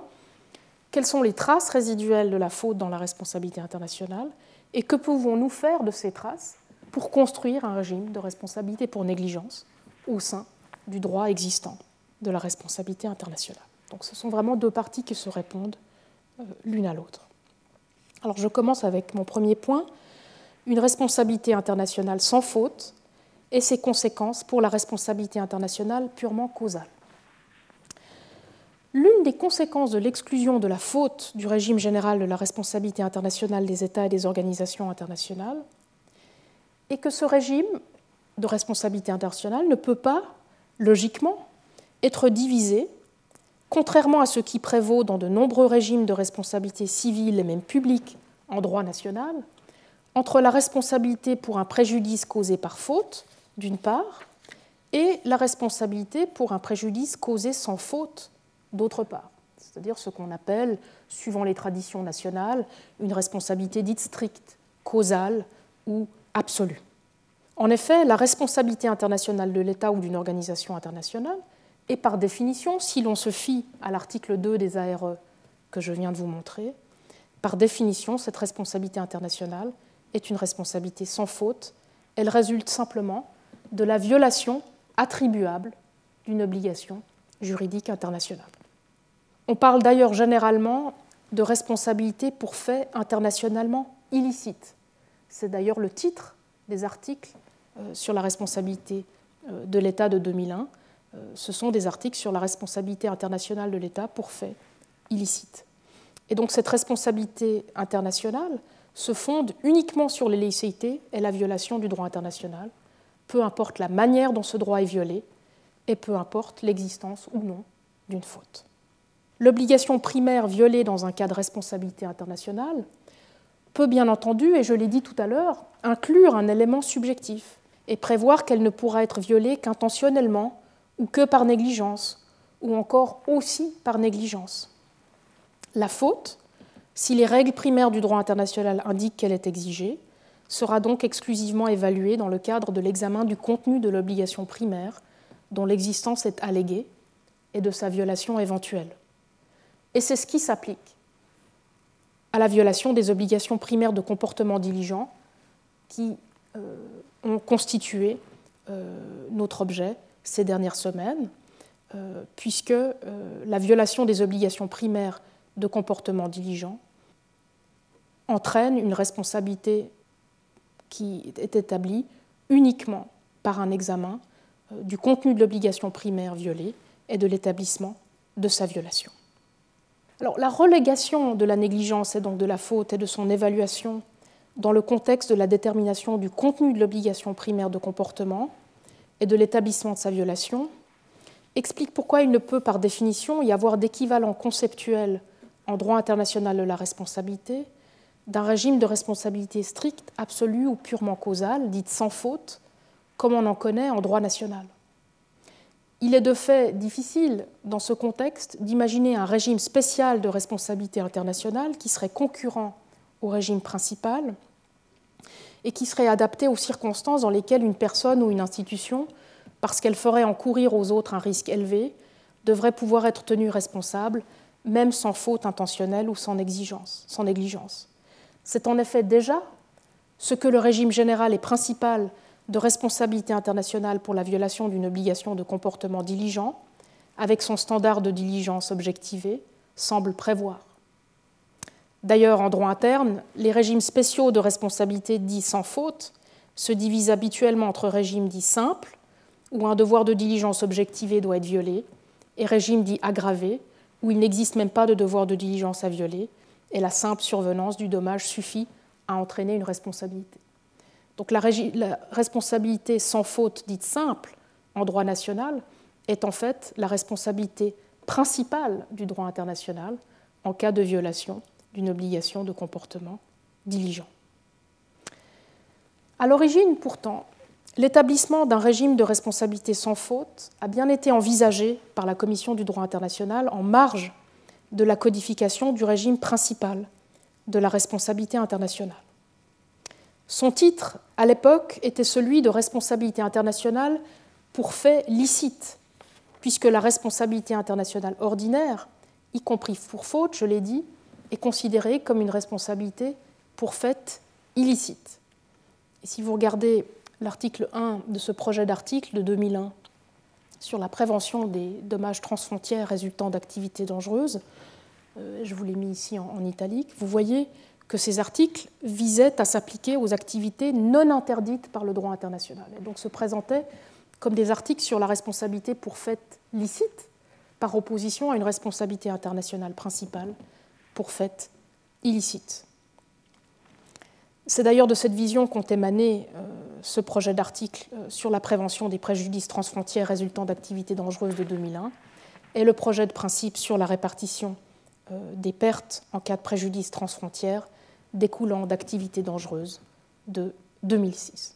quelles sont les traces résiduelles de la faute dans la responsabilité internationale et que pouvons-nous faire de ces traces pour construire un régime de responsabilité pour négligence au sein du droit existant de la responsabilité internationale? Donc ce sont vraiment deux parties qui se répondent euh, l'une à l'autre. Alors je commence avec mon premier point, une responsabilité internationale sans faute et ses conséquences pour la responsabilité internationale purement causale. L'une des conséquences de l'exclusion de la faute du régime général de la responsabilité internationale des États et des organisations internationales est que ce régime de responsabilité internationale ne peut pas, logiquement, être divisé, contrairement à ce qui prévaut dans de nombreux régimes de responsabilité civile et même publique en droit national, entre la responsabilité pour un préjudice causé par faute, d'une part, et la responsabilité pour un préjudice causé sans faute, d'autre part. C'est-à-dire ce qu'on appelle, suivant les traditions nationales, une responsabilité dite stricte, causale ou absolue. En effet, la responsabilité internationale de l'État ou d'une organisation internationale est par définition, si l'on se fie à l'article 2 des ARE que je viens de vous montrer, par définition, cette responsabilité internationale est une responsabilité sans faute. Elle résulte simplement de la violation attribuable d'une obligation juridique internationale. On parle d'ailleurs généralement de responsabilité pour faits internationalement illicites. C'est d'ailleurs le titre des articles euh, sur la responsabilité euh, de l'État de 2001. Euh, ce sont des articles sur la responsabilité internationale de l'État pour faits illicites. Et donc cette responsabilité internationale se fonde uniquement sur l'illicité et la violation du droit international, peu importe la manière dont ce droit est violé et peu importe l'existence ou non d'une faute. L'obligation primaire violée dans un cas de responsabilité internationale peut bien entendu, et je l'ai dit tout à l'heure, inclure un élément subjectif et prévoir qu'elle ne pourra être violée qu'intentionnellement ou que par négligence, ou encore aussi par négligence. La faute, si les règles primaires du droit international indiquent qu'elle est exigée, sera donc exclusivement évaluée dans le cadre de l'examen du contenu de l'obligation primaire dont l'existence est alléguée et de sa violation éventuelle. Et c'est ce qui s'applique à la violation des obligations primaires de comportement diligent qui euh, ont constitué euh, notre objet ces dernières semaines, euh, puisque la violation des obligations primaires de comportement diligent entraîne une responsabilité qui est établie uniquement par un examen euh, du contenu de l'obligation primaire violée et de l'établissement de sa violation. Alors, la relégation de la négligence et donc de la faute et de son évaluation dans le contexte de la détermination du contenu de l'obligation primaire de comportement et de l'établissement de sa violation explique pourquoi il ne peut par définition y avoir d'équivalent conceptuel en droit international de la responsabilité d'un régime de responsabilité stricte, absolue ou purement causale, dite sans faute, comme on en connaît en droit national. Il est de fait difficile, dans ce contexte, d'imaginer un régime spécial de responsabilité internationale qui serait concurrent au régime principal et qui serait adapté aux circonstances dans lesquelles une personne ou une institution, parce qu'elle ferait encourir aux autres un risque élevé, devrait pouvoir être tenue responsable, même sans faute intentionnelle ou sans négligence. Sans négligence. C'est en effet déjà ce que le régime général et principal de responsabilité internationale pour la violation d'une obligation de comportement diligent, avec son standard de diligence objectivé, semble prévoir. D'ailleurs, en droit interne, les régimes spéciaux de responsabilité dits sans faute se divisent habituellement entre régimes dits simples, où un devoir de diligence objectivé doit être violé, et régimes dits aggravés, où il n'existe même pas de devoir de diligence à violer, et la simple survenance du dommage suffit à entraîner une responsabilité. Donc la, responsabilité sans faute dite simple en droit national est en fait la responsabilité principale du droit international en cas de violation d'une obligation de comportement diligent. À l'origine, pourtant, l'établissement d'un régime de responsabilité sans faute a bien été envisagé par la Commission du droit international en marge de la codification du régime principal de la responsabilité internationale. Son titre, à l'époque, était celui de responsabilité internationale pour faits licites, puisque la responsabilité internationale ordinaire, y compris pour faute, je l'ai dit, est considérée comme une responsabilité pour fait illicite. Et si vous regardez l'article 1 de ce projet d'article de 2001 sur la prévention des dommages transfrontières résultant d'activités dangereuses, euh, je vous l'ai mis ici en, italique, vous voyez que ces articles visaient à s'appliquer aux activités non interdites par le droit international, et donc se présentaient comme des articles sur la responsabilité pour fait licite, par opposition à une responsabilité internationale principale pour illicite. C'est d'ailleurs de cette vision qu'ont émané euh, ce projet d'article euh, sur la prévention des préjudices transfrontières résultant d'activités dangereuses de 2001 et le projet de principe sur la répartition euh, des pertes en cas de préjudice transfrontières découlant d'activités dangereuses de 2006.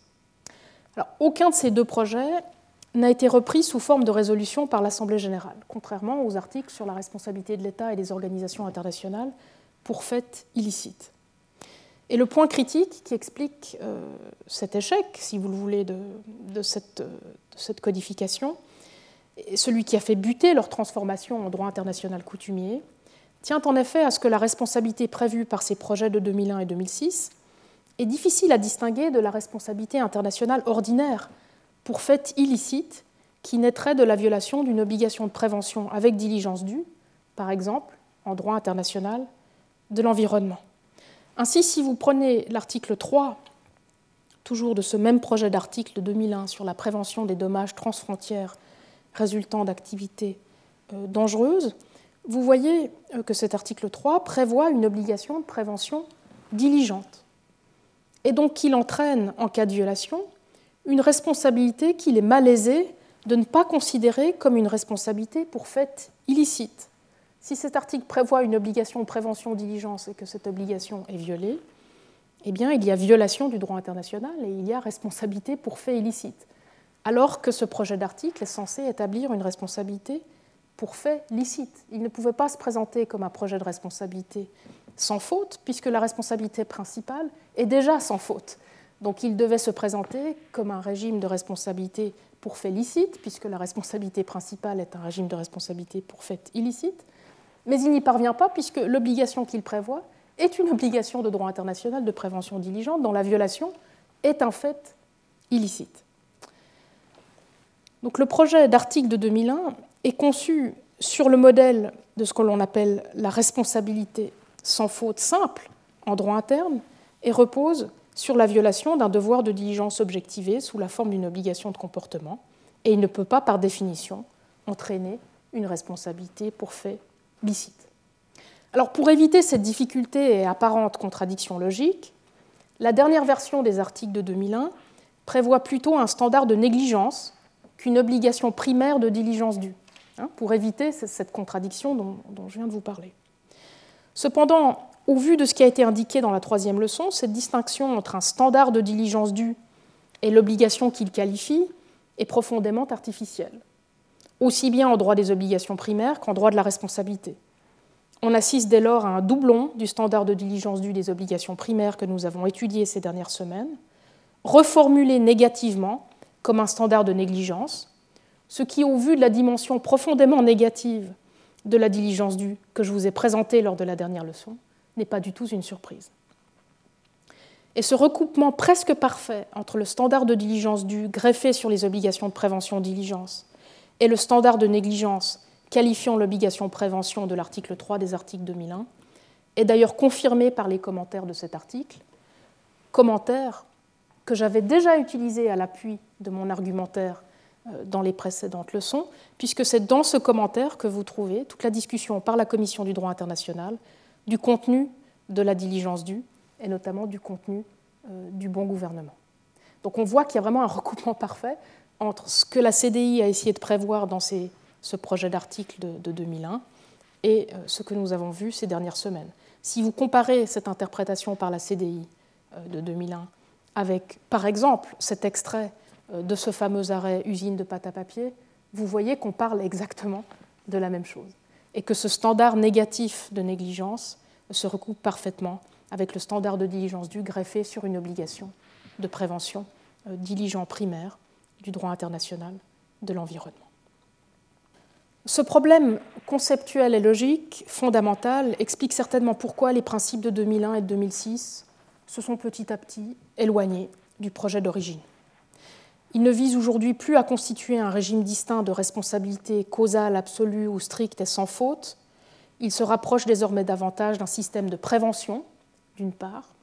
Alors, aucun de ces deux projets n'a été repris sous forme de résolution par l'Assemblée générale, contrairement aux articles sur la responsabilité de l'État et des organisations internationales pour faits illicites. Et le point critique qui explique euh, cet échec, si vous le voulez, de, cette, de, cette, codification, celui qui a fait buter leur transformation en droit international coutumier, tient en effet à ce que la responsabilité prévue par ces projets de 2001 et 2006 est difficile à distinguer de la responsabilité internationale ordinaire pour fait illicite qui naîtrait de la violation d'une obligation de prévention avec diligence due, par exemple en droit international de l'environnement. Ainsi, si vous prenez l'article 3, toujours de ce même projet d'article de 2001 sur la prévention des dommages transfrontières résultant d'activités euh, dangereuses, vous voyez euh, que cet article 3 prévoit une obligation de prévention diligente, et donc qu'il entraîne, en cas de violation, une responsabilité qu'il est malaisé de ne pas considérer comme une responsabilité pour fait illicite. Si cet article prévoit une obligation de prévention diligence et que cette obligation est violée, eh bien, il y a violation du droit international et il y a responsabilité pour fait illicite. Alors que ce projet d'article est censé établir une responsabilité pour fait licite. Il ne pouvait pas se présenter comme un projet de responsabilité sans faute, puisque la responsabilité principale est déjà sans faute. Donc il devait se présenter comme un régime de responsabilité pour fait licite, puisque la responsabilité principale est un régime de responsabilité pour fait illicite, mais il n'y parvient pas, puisque l'obligation qu'il prévoit est une obligation de droit international de prévention diligente dont la violation est un fait illicite. Donc le projet d'article de 2001 est conçu sur le modèle de ce que l'on appelle la responsabilité sans faute simple en droit interne et repose sur la violation d'un devoir de diligence objectivé sous la forme d'une obligation de comportement, et il ne peut pas, par définition, entraîner une responsabilité pour fait licite. Alors, pour éviter cette difficulté et apparente contradiction logique, la dernière version des articles de 2001 prévoit plutôt un standard de négligence qu'une obligation primaire de diligence due, hein, pour éviter cette contradiction dont, dont je viens de vous parler. Cependant, au vu de ce qui a été indiqué dans la troisième leçon, cette distinction entre un standard de diligence due et l'obligation qu'il qualifie est profondément artificielle, aussi bien en droit des obligations primaires qu'en droit de la responsabilité. On assiste dès lors à un doublon du standard de diligence due des obligations primaires que nous avons étudié ces dernières semaines, reformulé négativement comme un standard de négligence, ce qui, au vu de la dimension profondément négative de la diligence due que je vous ai présentée lors de la dernière leçon, n'est pas du tout une surprise. Et ce recoupement presque parfait entre le standard de diligence due greffé sur les obligations de prévention diligence et le standard de négligence qualifiant l'obligation prévention de l'article 3 des articles 2001 est d'ailleurs confirmé par les commentaires de cet article, commentaires que j'avais déjà utilisés à l'appui de mon argumentaire euh, dans les précédentes leçons, puisque c'est dans ce commentaire que vous trouvez toute la discussion par la Commission du droit international du contenu de la diligence due et notamment du contenu euh, du bon gouvernement. Donc on voit qu'il y a vraiment un recoupement parfait entre ce que la CDI a essayé de prévoir dans ce projet d'article de, 2001 et euh, ce que nous avons vu ces dernières semaines. Si vous comparez cette interprétation par la CDI euh, de 2001 avec, par exemple, cet extrait de ce fameux arrêt usine de pâte à papier, vous voyez qu'on parle exactement de la même chose et que ce standard négatif de négligence se recoupe parfaitement avec le standard de diligence due greffé sur une obligation de prévention euh, diligent primaire du droit international de l'environnement. Ce problème conceptuel et logique fondamental explique certainement pourquoi les principes de 2001 et de 2006 se sont petit à petit éloignés du projet d'origine. Il ne vise aujourd'hui plus à constituer un régime distinct de responsabilité causale, absolue ou stricte et sans faute. Il se rapproche désormais davantage d'un système de prévention, d'une part,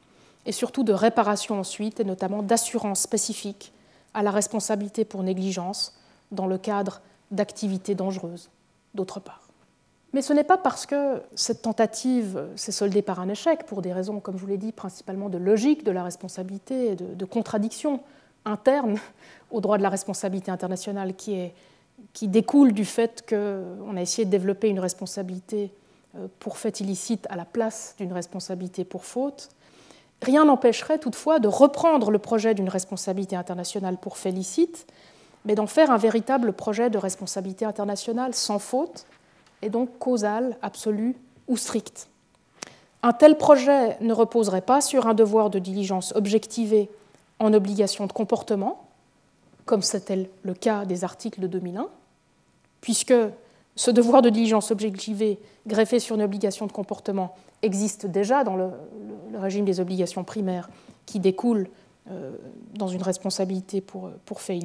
et surtout de réparation ensuite, et notamment d'assurance spécifique à la responsabilité pour négligence dans le cadre d'activités dangereuses, d'autre part. Mais ce n'est pas parce que cette tentative s'est soldée par un échec, pour des raisons, comme je vous l'ai dit, principalement de logique de la responsabilité et de, de contradiction interne au droit de la responsabilité internationale qui, découle du fait qu'on a essayé de développer une responsabilité euh, pour fait illicite à la place d'une responsabilité pour faute. Rien n'empêcherait toutefois de reprendre le projet d'une responsabilité internationale pour fait licite, mais d'en faire un véritable projet de responsabilité internationale sans faute, et donc causal, absolu ou strict. Un tel projet ne reposerait pas sur un devoir de diligence objectivé en obligation de comportement, comme c'était le cas des articles de 2001, puisque ce devoir de diligence objectivée greffé sur une obligation de comportement existe déjà dans le, régime des obligations primaires qui découlent euh, dans une responsabilité pour, pour fait.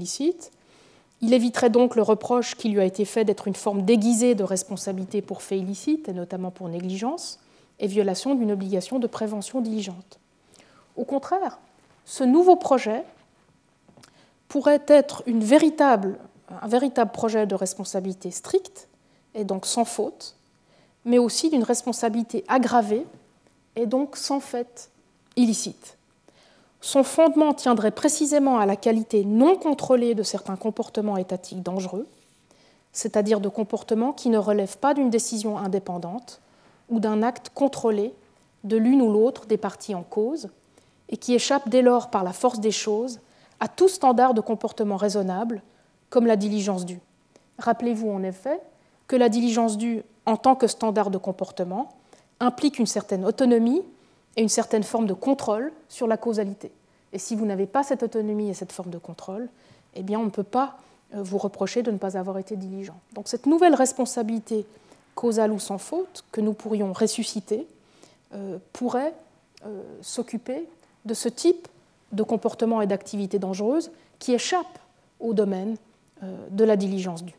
Il éviterait donc le reproche qui lui a été fait d'être une forme déguisée de responsabilité pour fait illicite, et notamment pour négligence, et violation d'une obligation de prévention diligente. Au contraire, ce nouveau projet pourrait être un véritable projet de responsabilité stricte et donc sans faute, mais aussi d'une responsabilité aggravée et donc sans fait illicite. Son fondement tiendrait précisément à la qualité non contrôlée de certains comportements étatiques dangereux, c'est-à-dire de comportements qui ne relèvent pas d'une décision indépendante ou d'un acte contrôlé de l'une ou l'autre des parties en cause, et qui échappe dès lors par la force des choses à tout standard de comportement raisonnable, comme la diligence due. Rappelez-vous en effet que la diligence due, en tant que standard de comportement, implique une certaine autonomie et une certaine forme de contrôle sur la causalité. Et si vous n'avez pas cette autonomie et cette forme de contrôle, eh bien on ne peut pas euh, vous reprocher de ne pas avoir été diligent. Donc cette nouvelle responsabilité causale ou sans faute que nous pourrions ressusciter euh, pourrait euh, s'occuper de ce type de comportement et d'activité dangereuse qui échappent au domaine euh, de la diligence due.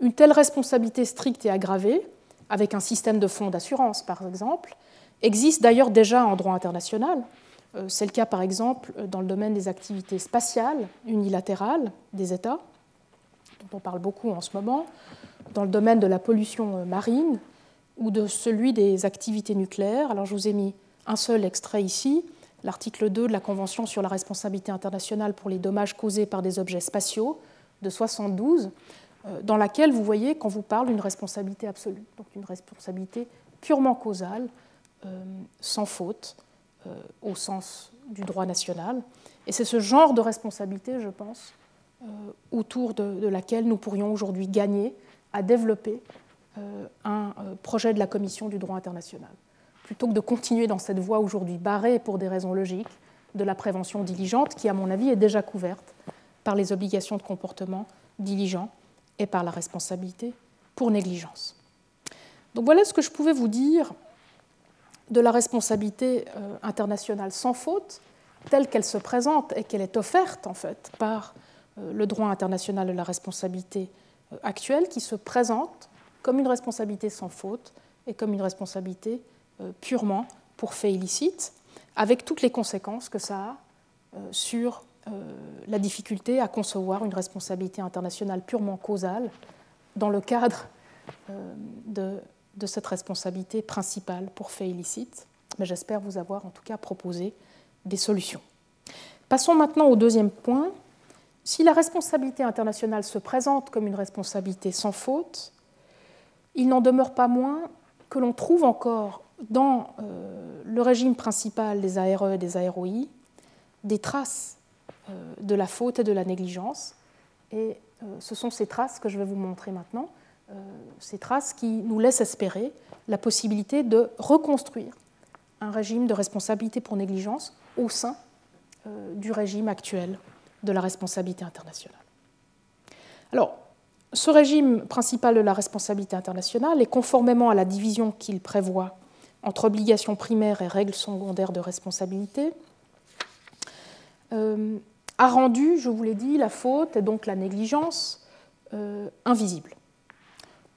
Une telle responsabilité stricte et aggravée, avec un système de fonds d'assurance par exemple, existent d'ailleurs déjà en droit international. Euh, c'est le cas par exemple dans le domaine des activités spatiales unilatérales des États, dont on parle beaucoup en ce moment, dans le domaine de la pollution marine ou de celui des activités nucléaires. Alors je vous ai mis un seul extrait ici, l'article 2 de la Convention sur la responsabilité internationale pour les dommages causés par des objets spatiaux de 72, euh, dans laquelle vous voyez qu'on vous parle d'une responsabilité absolue, donc une responsabilité purement causale, euh, sans faute, euh, au sens du droit national. Et c'est ce genre de responsabilité, je pense, autour de, laquelle nous pourrions aujourd'hui gagner à développer un projet de la Commission du droit international, plutôt que de continuer dans cette voie aujourd'hui barrée pour des raisons logiques de la prévention diligente, qui, à mon avis, est déjà couverte par les obligations de comportement diligent et par la responsabilité pour négligence. Donc voilà ce que je pouvais vous dire de la responsabilité euh, internationale sans faute, telle qu'elle se présente et qu'elle est offerte en fait par euh, le droit international de la responsabilité euh, actuelle, qui se présente comme une responsabilité sans faute et comme une responsabilité purement pour fait illicite, avec toutes les conséquences que ça a sur euh, la difficulté à concevoir une responsabilité internationale purement causale dans le cadre euh, de, cette responsabilité principale pour fait illicite. Mais j'espère vous avoir en tout cas proposé des solutions. Passons maintenant au deuxième point. Si la responsabilité internationale se présente comme une responsabilité sans faute, il n'en demeure pas moins que l'on trouve encore dans euh, le régime principal des ARE et des AROI des traces euh, de la faute et de la négligence. Et euh, ce sont ces traces que je vais vous montrer maintenant, ces traces qui nous laissent espérer la possibilité de reconstruire un régime de responsabilité pour négligence au sein du régime actuel de la responsabilité internationale. Alors, ce régime principal de la responsabilité internationale est conformément à la division qu'il prévoit entre obligations primaires et règles secondaires de responsabilité, a rendu, je vous l'ai dit, la faute et donc la négligence euh, invisible.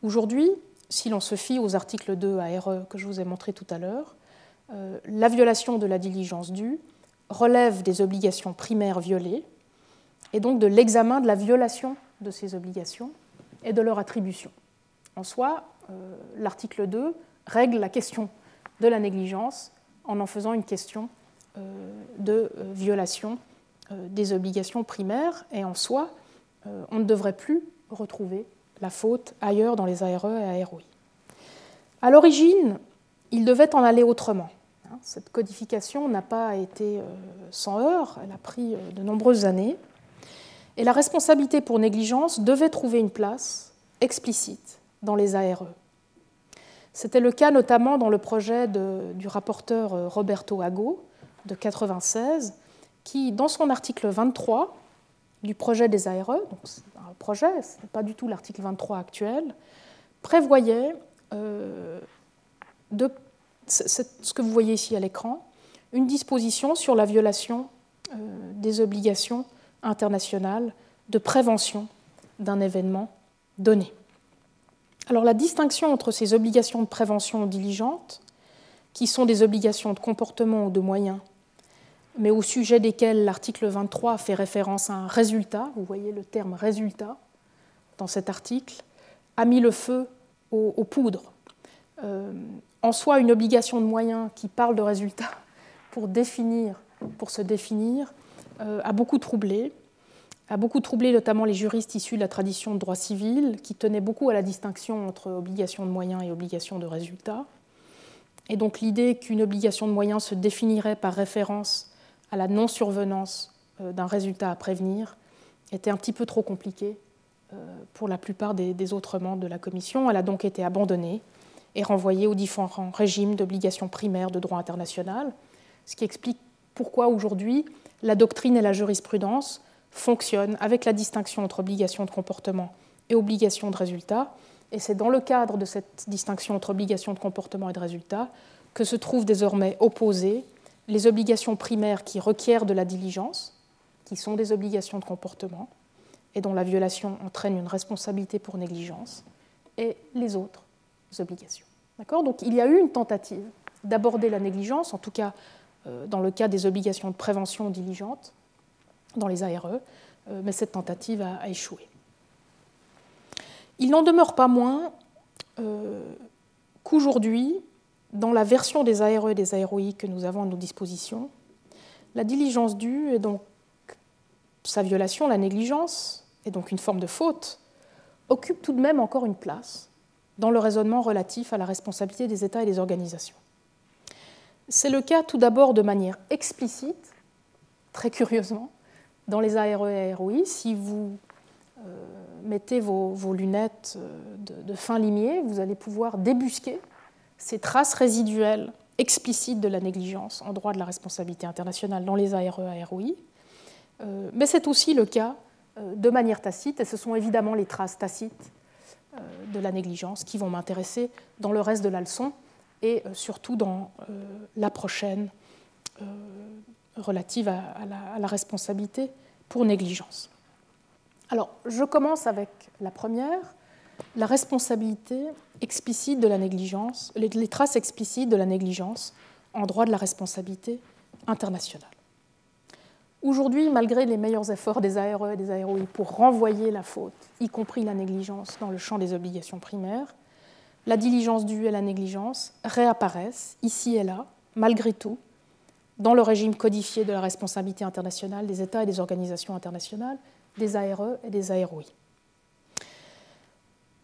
Aujourd'hui, si l'on se fie aux articles 2 ARE que je vous ai montrés tout à l'heure, euh, la violation de la diligence due relève des obligations primaires violées et donc de l'examen de la violation de ces obligations et de leur attribution. En soi, euh, l'article 2 règle la question de la négligence en en faisant une question de violation euh, des obligations primaires et en soi, euh, on ne devrait plus retrouver la faute ailleurs dans les ARE et AROI. À l'origine, il devait en aller autrement. Hein. Cette codification n'a pas été euh, sans heurts, elle a pris de nombreuses années. Et la responsabilité pour négligence devait trouver une place explicite dans les ARE. C'était le cas notamment dans le projet du rapporteur Roberto Ago de 1996, qui, dans son article 23 du projet des ARE, donc un projet, ce n'est pas du tout l'article 23 actuel, prévoyait euh, ce que vous voyez ici à l'écran, une disposition sur la violation euh, des obligations internationales de prévention d'un événement donné. Alors la distinction entre ces obligations de prévention diligente, qui sont des obligations de comportement ou de moyens mais au sujet desquels l'article 23 fait référence à un résultat, vous voyez le terme résultat dans cet article, a mis le feu aux, poudres. Euh, en soi, une obligation de moyens qui parle de résultat pour, définir, pour se définir euh, a beaucoup troublé, a beaucoup troublé notamment les juristes issus de la tradition de droit civil, qui tenaient beaucoup à la distinction entre obligation de moyens et obligation de résultat. Et donc l'idée qu'une obligation de moyens se définirait par référence à la non-survenance euh, d'un résultat à prévenir était un petit peu trop compliquée euh, pour la plupart des, autres membres de la Commission. Elle a donc été abandonnée et renvoyée aux différents régimes d'obligations primaires de droit international, ce qui explique pourquoi aujourd'hui la doctrine et la jurisprudence fonctionnent avec la distinction entre obligation de comportement et obligation de résultat. Et c'est dans le cadre de cette distinction entre obligation de comportement et de résultat que se trouvent désormais opposées les obligations primaires qui requièrent de la diligence, qui sont des obligations de comportement, et dont la violation entraîne une responsabilité pour négligence, et les autres obligations. Donc il y a eu une tentative d'aborder la négligence, en tout cas euh, dans le cas des obligations de prévention diligente dans les ARE, euh, mais cette tentative a, échoué. Il n'en demeure pas moins euh, qu'aujourd'hui, dans la version des ARE et des AROI que nous avons à nos dispositions, la diligence due et donc sa violation, la négligence, et donc une forme de faute, occupe tout de même encore une place dans le raisonnement relatif à la responsabilité des États et des organisations. C'est le cas tout d'abord de manière explicite, très curieusement, dans les ARE et AROI. Si vous euh, mettez vos, lunettes euh, de, fin limier, vous allez pouvoir débusquer ces traces résiduelles explicites de la négligence en droit de la responsabilité internationale dans les ARE et AROI. Euh, mais c'est aussi le cas de manière tacite, et ce sont évidemment les traces tacites de la négligence qui vont m'intéresser dans le reste de la leçon et surtout dans la prochaine relative à, la, responsabilité pour négligence. Alors, je commence avec la première, la responsabilité explicite de la négligence, les, traces explicites de la négligence en droit de la responsabilité internationale. Aujourd'hui, malgré les meilleurs efforts des ARE et des AROI pour renvoyer la faute, y compris la négligence, dans le champ des obligations primaires, la diligence due et la négligence réapparaissent ici et là, malgré tout, dans le régime codifié de la responsabilité internationale des États et des organisations internationales, des ARE et des AROI.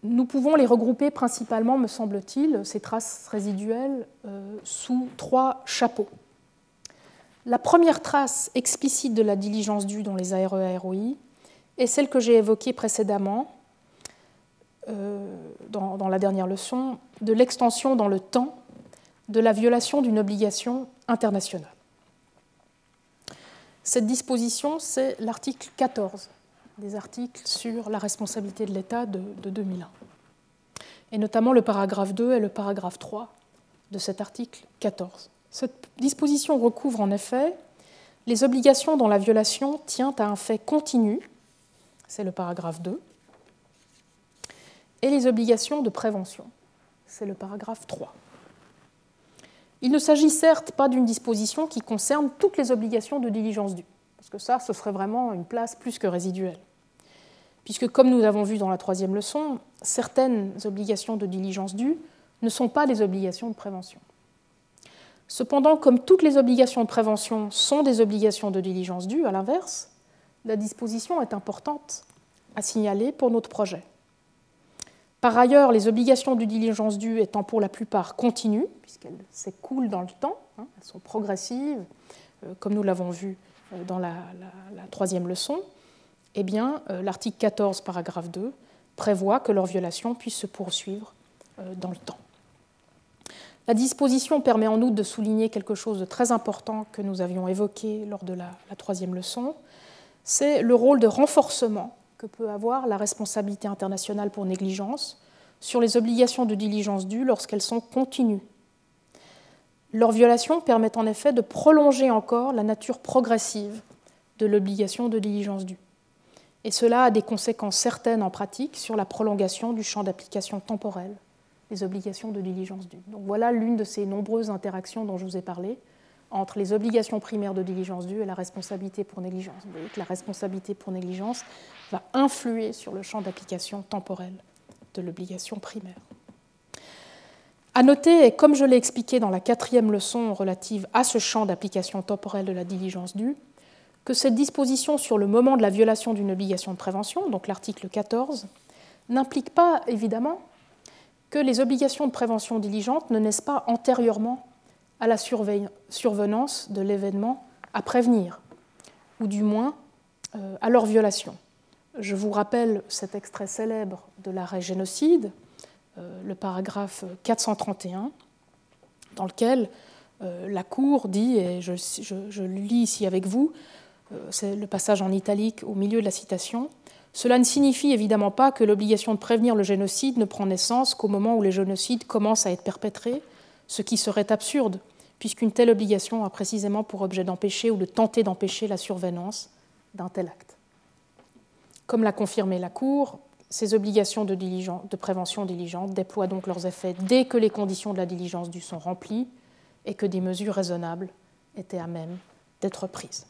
Nous pouvons les regrouper principalement, me semble-t-il, ces traces résiduelles, euh, sous trois chapeaux. La première trace explicite de la diligence due dans les ARE et AROI est celle que j'ai évoquée précédemment, euh, dans, la dernière leçon, de l'extension dans le temps de la violation d'une obligation internationale. Cette disposition, c'est l'article 14 des articles sur la responsabilité de l'État de, de 2001, et notamment le paragraphe 2 et le paragraphe 3 de cet article 14. Cette disposition recouvre en effet les obligations dont la violation tient à un fait continu, c'est le paragraphe 2, et les obligations de prévention. C'est le paragraphe 3. Il ne s'agit certes pas d'une disposition qui concerne toutes les obligations de diligence due, parce que ça, ce serait vraiment une place plus que résiduelle. Puisque, comme nous avons vu dans la troisième leçon, certaines obligations de diligence due ne sont pas des obligations de prévention. Cependant, comme toutes les obligations de prévention sont des obligations de diligence due, à l'inverse, la disposition est importante à signaler pour notre projet. Par ailleurs, les obligations de diligence due étant pour la plupart continues, puisqu'elles s'écoulent dans le temps, hein, elles sont progressives, euh, comme nous l'avons vu euh, dans la, troisième leçon, eh euh, l'article 14, paragraphe 2, prévoit que leur violation puisse se poursuivre dans le temps. La disposition permet en outre de souligner quelque chose de très important que nous avions évoqué lors de la troisième leçon, c'est le rôle de renforcement que peut avoir la responsabilité internationale pour négligence sur les obligations de diligence dues lorsqu'elles sont continues. Leur violation permet en effet de prolonger encore la nature progressive de l'obligation de diligence due. Et cela a des conséquences certaines en pratique sur la prolongation du champ d'application temporel des obligations de diligence due. Donc voilà l'une de ces nombreuses interactions dont je vous ai parlé entre les obligations primaires de diligence due et la responsabilité pour négligence. Vous voyez que la responsabilité pour négligence va influer sur le champ d'application temporel de l'obligation primaire. À noter, et comme je l'ai expliqué dans la quatrième leçon relative à ce champ d'application temporelle de la diligence due, que cette disposition sur le moment de la violation d'une obligation de prévention, donc l'article 14, n'implique pas évidemment que les obligations de prévention diligente ne naissent pas antérieurement à la survenance de l'événement à prévenir, ou du moins euh, à leur violation. Je vous rappelle cet extrait célèbre de l'arrêt génocide, euh, le paragraphe 431, dans lequel euh, la Cour dit, et je, je, le lis ici avec vous, c'est le passage en italique au milieu de la citation, cela ne signifie évidemment pas que l'obligation de prévenir le génocide ne prend naissance qu'au moment où les génocides commencent à être perpétrés, ce qui serait absurde, puisqu'une telle obligation a précisément pour objet d'empêcher ou de tenter d'empêcher la survenance d'un tel acte. Comme l'a confirmé la Cour, ces obligations de, prévention diligente déploient donc leurs effets dès que les conditions de la diligence due sont remplies et que des mesures raisonnables étaient à même d'être prises.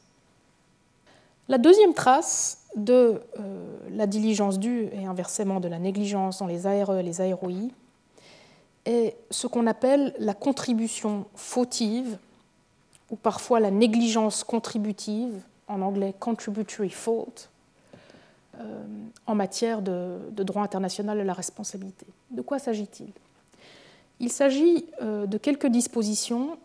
La deuxième trace de euh, la diligence due et inversement de la négligence dans les ARE et les AROI est ce qu'on appelle la contribution fautive ou parfois la négligence contributive, en anglais contributory fault, euh, en matière de, droit international de la responsabilité. De quoi s'agit-il? Il, s'agit euh, de quelques dispositions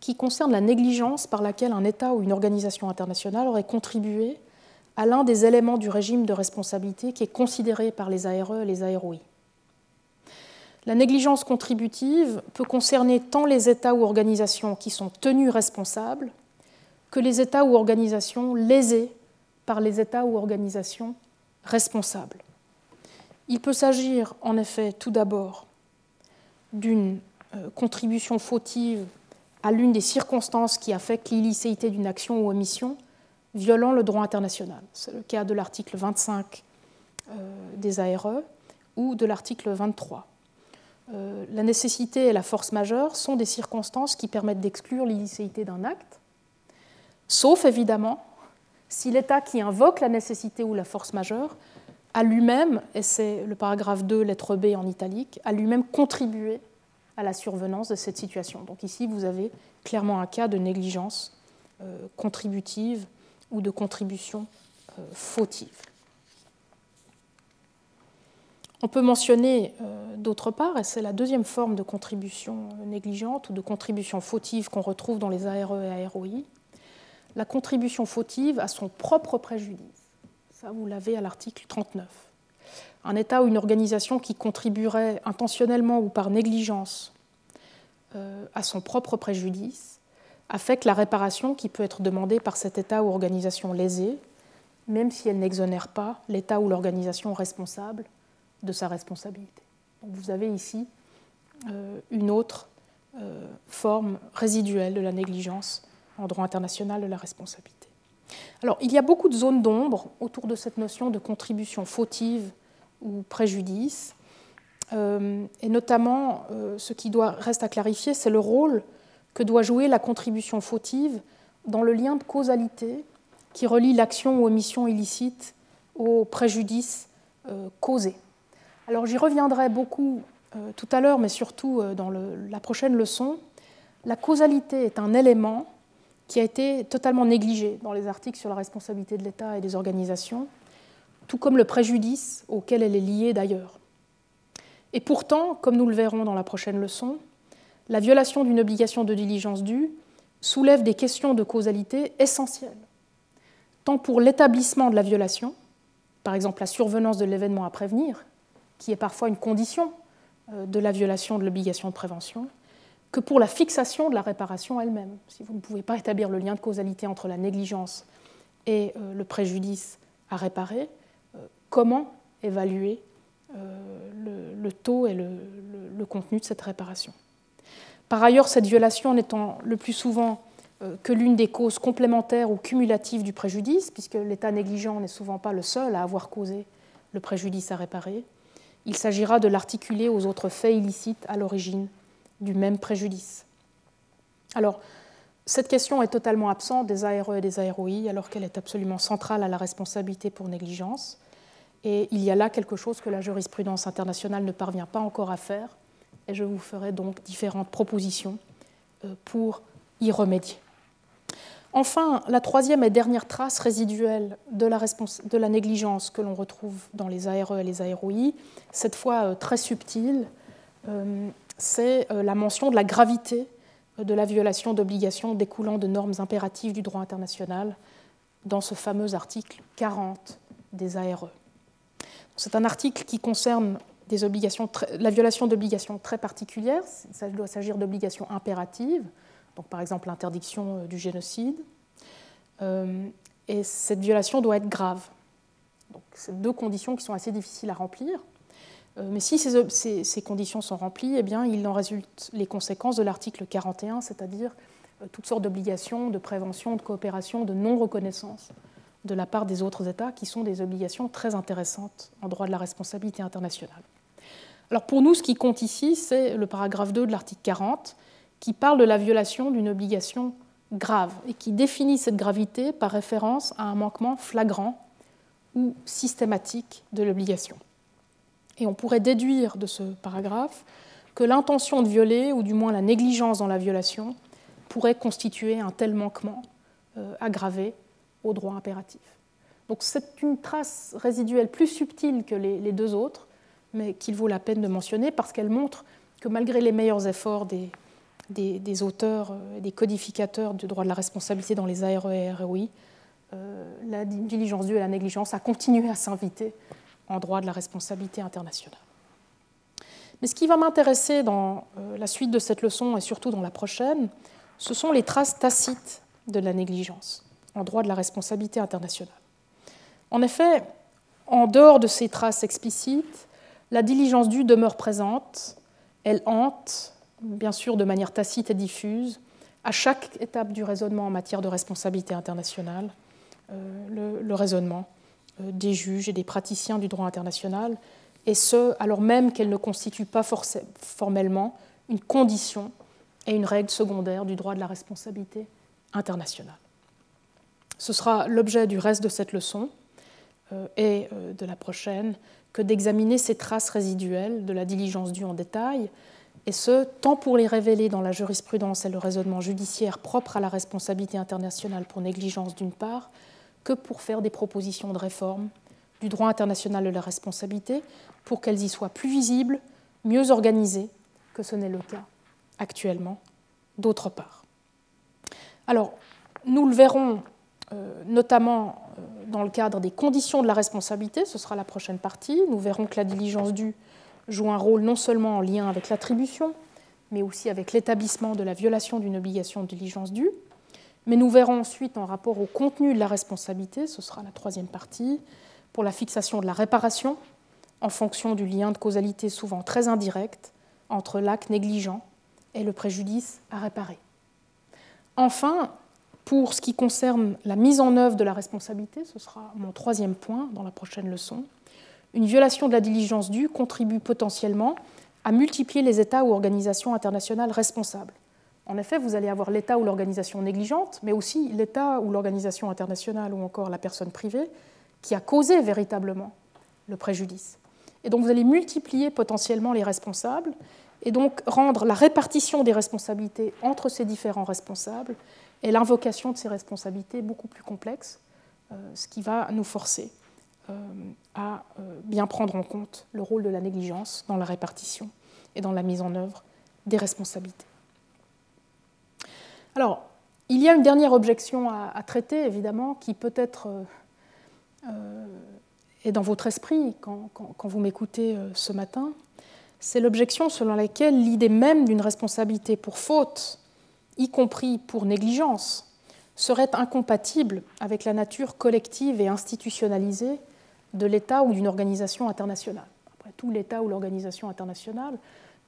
qui concernent la négligence par laquelle un État ou une organisation internationale aurait contribué à l'un des éléments du régime de responsabilité qui est considéré par les ARE et les AROI. La négligence contributive peut concerner tant les États ou organisations qui sont tenus responsables que les États ou organisations lésés par les États ou organisations responsables. Il peut s'agir en effet tout d'abord d'une euh, contribution fautive à l'une des circonstances qui affectent l'illicéité d'une action ou omission violant le droit international. C'est le cas de l'article 25 euh, des ARE ou de l'article 23. Euh, la nécessité et la force majeure sont des circonstances qui permettent d'exclure l'illicéité d'un acte, sauf évidemment si l'État qui invoque la nécessité ou la force majeure a lui-même, et c'est le paragraphe 2, lettre B en italique, a lui-même contribué à la survenance de cette situation. Donc ici, vous avez clairement un cas de négligence euh, contributive ou de contribution euh, fautive. On peut mentionner euh, d'autre part, et c'est la deuxième forme de contribution négligente ou de contribution fautive qu'on retrouve dans les ARE et AROI, la contribution fautive à son propre préjudice. Ça, vous l'avez à l'article 39. Un État ou une organisation qui contribuerait intentionnellement ou par négligence euh, à son propre préjudice affecte la réparation qui peut être demandée par cet État ou organisation lésée, même si elle n'exonère pas l'État ou l'organisation responsable de sa responsabilité. vous avez ici euh, une autre euh, forme résiduelle de la négligence en droit international de la responsabilité. Alors, il y a beaucoup de zones d'ombre autour de cette notion de contribution fautive ou préjudice, euh, et notamment ce qui doit, reste à clarifier, c'est le rôle que doit jouer la contribution fautive dans le lien de causalité qui relie l'action ou omission illicite au préjudice causé. Alors j'y reviendrai beaucoup euh, tout à l'heure, mais surtout euh, dans la prochaine leçon. La causalité est un élément qui a été totalement négligé dans les articles sur la responsabilité de l'État et des organisations, tout comme le préjudice auquel elle est liée d'ailleurs. Et pourtant, comme nous le verrons dans la prochaine leçon, la violation d'une obligation de diligence due soulève des questions de causalité essentielles, tant pour l'établissement de la violation, par exemple la survenance de l'événement à prévenir, qui est parfois une condition euh, de la violation de l'obligation de prévention, que pour la fixation de la réparation elle-même. Si vous ne pouvez pas établir le lien de causalité entre la négligence et euh, le préjudice à réparer, euh, comment évaluer le, taux et le, le, contenu de cette réparation? Par ailleurs, cette violation n'étant le plus souvent que l'une des causes complémentaires ou cumulatives du préjudice, puisque l'état négligent n'est souvent pas le seul à avoir causé le préjudice à réparer, il s'agira de l'articuler aux autres faits illicites à l'origine du même préjudice. Alors, cette question est totalement absente des ARE et des AROI, alors qu'elle est absolument centrale à la responsabilité pour négligence. Et il y a là quelque chose que la jurisprudence internationale ne parvient pas encore à faire, et je vous ferai donc différentes propositions euh, pour y remédier. Enfin, la troisième et dernière trace résiduelle de la, négligence que l'on retrouve dans les ARE et les AROI, cette fois euh, très subtile, euh, c'est euh, la mention de la gravité de la violation d'obligations découlant de normes impératives du droit international dans ce fameux article 40 des ARE. C'est un article qui concerne la violation d'obligations très particulières. Ça doit s'agir d'obligations impératives donc par exemple l'interdiction euh, du génocide. Euh, et cette violation doit être grave. Donc c'est deux conditions qui sont assez difficiles à remplir. Euh, mais si ces, conditions sont remplies, eh bien, il en résulte les conséquences de l'article 41, c'est-à-dire toutes sortes d'obligations de prévention, de coopération, de non-reconnaissance de la part des autres États, qui sont des obligations très intéressantes en droit de la responsabilité internationale. Alors pour nous, ce qui compte ici, c'est le paragraphe 2 de l'article 40, qui parle de la violation d'une obligation grave et qui définit cette gravité par référence à un manquement flagrant ou systématique de l'obligation. Et on pourrait déduire de ce paragraphe que l'intention de violer, ou du moins la négligence dans la violation, pourrait constituer un tel manquement euh, aggravé au droit impératif. Donc c'est une trace résiduelle plus subtile que les, deux autres, mais qu'il vaut la peine de mentionner parce qu'elle montre que malgré les meilleurs efforts des, des, auteurs et des codificateurs du droit de la responsabilité dans les ARE et ROI, euh, la diligence due et la négligence a continué à s'inviter en droit de la responsabilité internationale. Mais ce qui va m'intéresser dans euh, la suite de cette leçon et surtout dans la prochaine, ce sont les traces tacites de la négligence en droit de la responsabilité internationale. En effet, en dehors de ces traces explicites, la diligence due demeure présente, elle hante, bien sûr de manière tacite et diffuse, à chaque étape du raisonnement en matière de responsabilité internationale, euh, le, raisonnement euh, des juges et des praticiens du droit international, et ce, alors même qu'elle ne constitue pas formellement une condition et une règle secondaire du droit de la responsabilité internationale. Ce sera l'objet du reste de cette leçon euh, et de la prochaine que d'examiner ces traces résiduelles de la diligence due en détail et ce, tant pour les révéler dans la jurisprudence et le raisonnement judiciaire propre à la responsabilité internationale pour négligence d'une part, que pour faire des propositions de réforme du droit international de la responsabilité pour qu'elles y soient plus visibles, mieux organisées que ce n'est le cas actuellement, d'autre part. Alors, nous le verrons euh, notamment euh, dans le cadre des conditions de la responsabilité, ce sera la prochaine partie. Nous verrons que la diligence due joue un rôle non seulement en lien avec l'attribution, mais aussi avec l'établissement de la violation d'une obligation de diligence due. Mais nous verrons ensuite en rapport au contenu de la responsabilité, ce sera la troisième partie, pour la fixation de la réparation en fonction du lien de causalité souvent très indirect entre l'acte négligent et le préjudice à réparer. Enfin, pour ce qui concerne la mise en œuvre de la responsabilité, ce sera mon troisième point dans la prochaine leçon, une violation de la diligence due contribue potentiellement à multiplier les États ou organisations internationales responsables. En effet, vous allez avoir l'État ou l'organisation négligente, mais aussi l'État ou l'organisation internationale ou encore la personne privée qui a causé véritablement le préjudice. Et donc vous allez multiplier potentiellement les responsables et donc rendre la répartition des responsabilités entre ces différents responsables et l'invocation de ces responsabilités beaucoup plus complexe, euh, ce qui va nous forcer à euh, bien prendre en compte le rôle de la négligence dans la répartition et dans la mise en œuvre des responsabilités. Alors, il y a une dernière objection à, traiter, évidemment, qui peut-être euh, est dans votre esprit quand vous m'écoutez ce matin. C'est l'objection selon laquelle l'idée même d'une responsabilité pour faute, y compris pour négligence, serait incompatible avec la nature collective et institutionnalisée de l'État ou d'une organisation internationale. Après tout, l'État ou l'organisation internationale,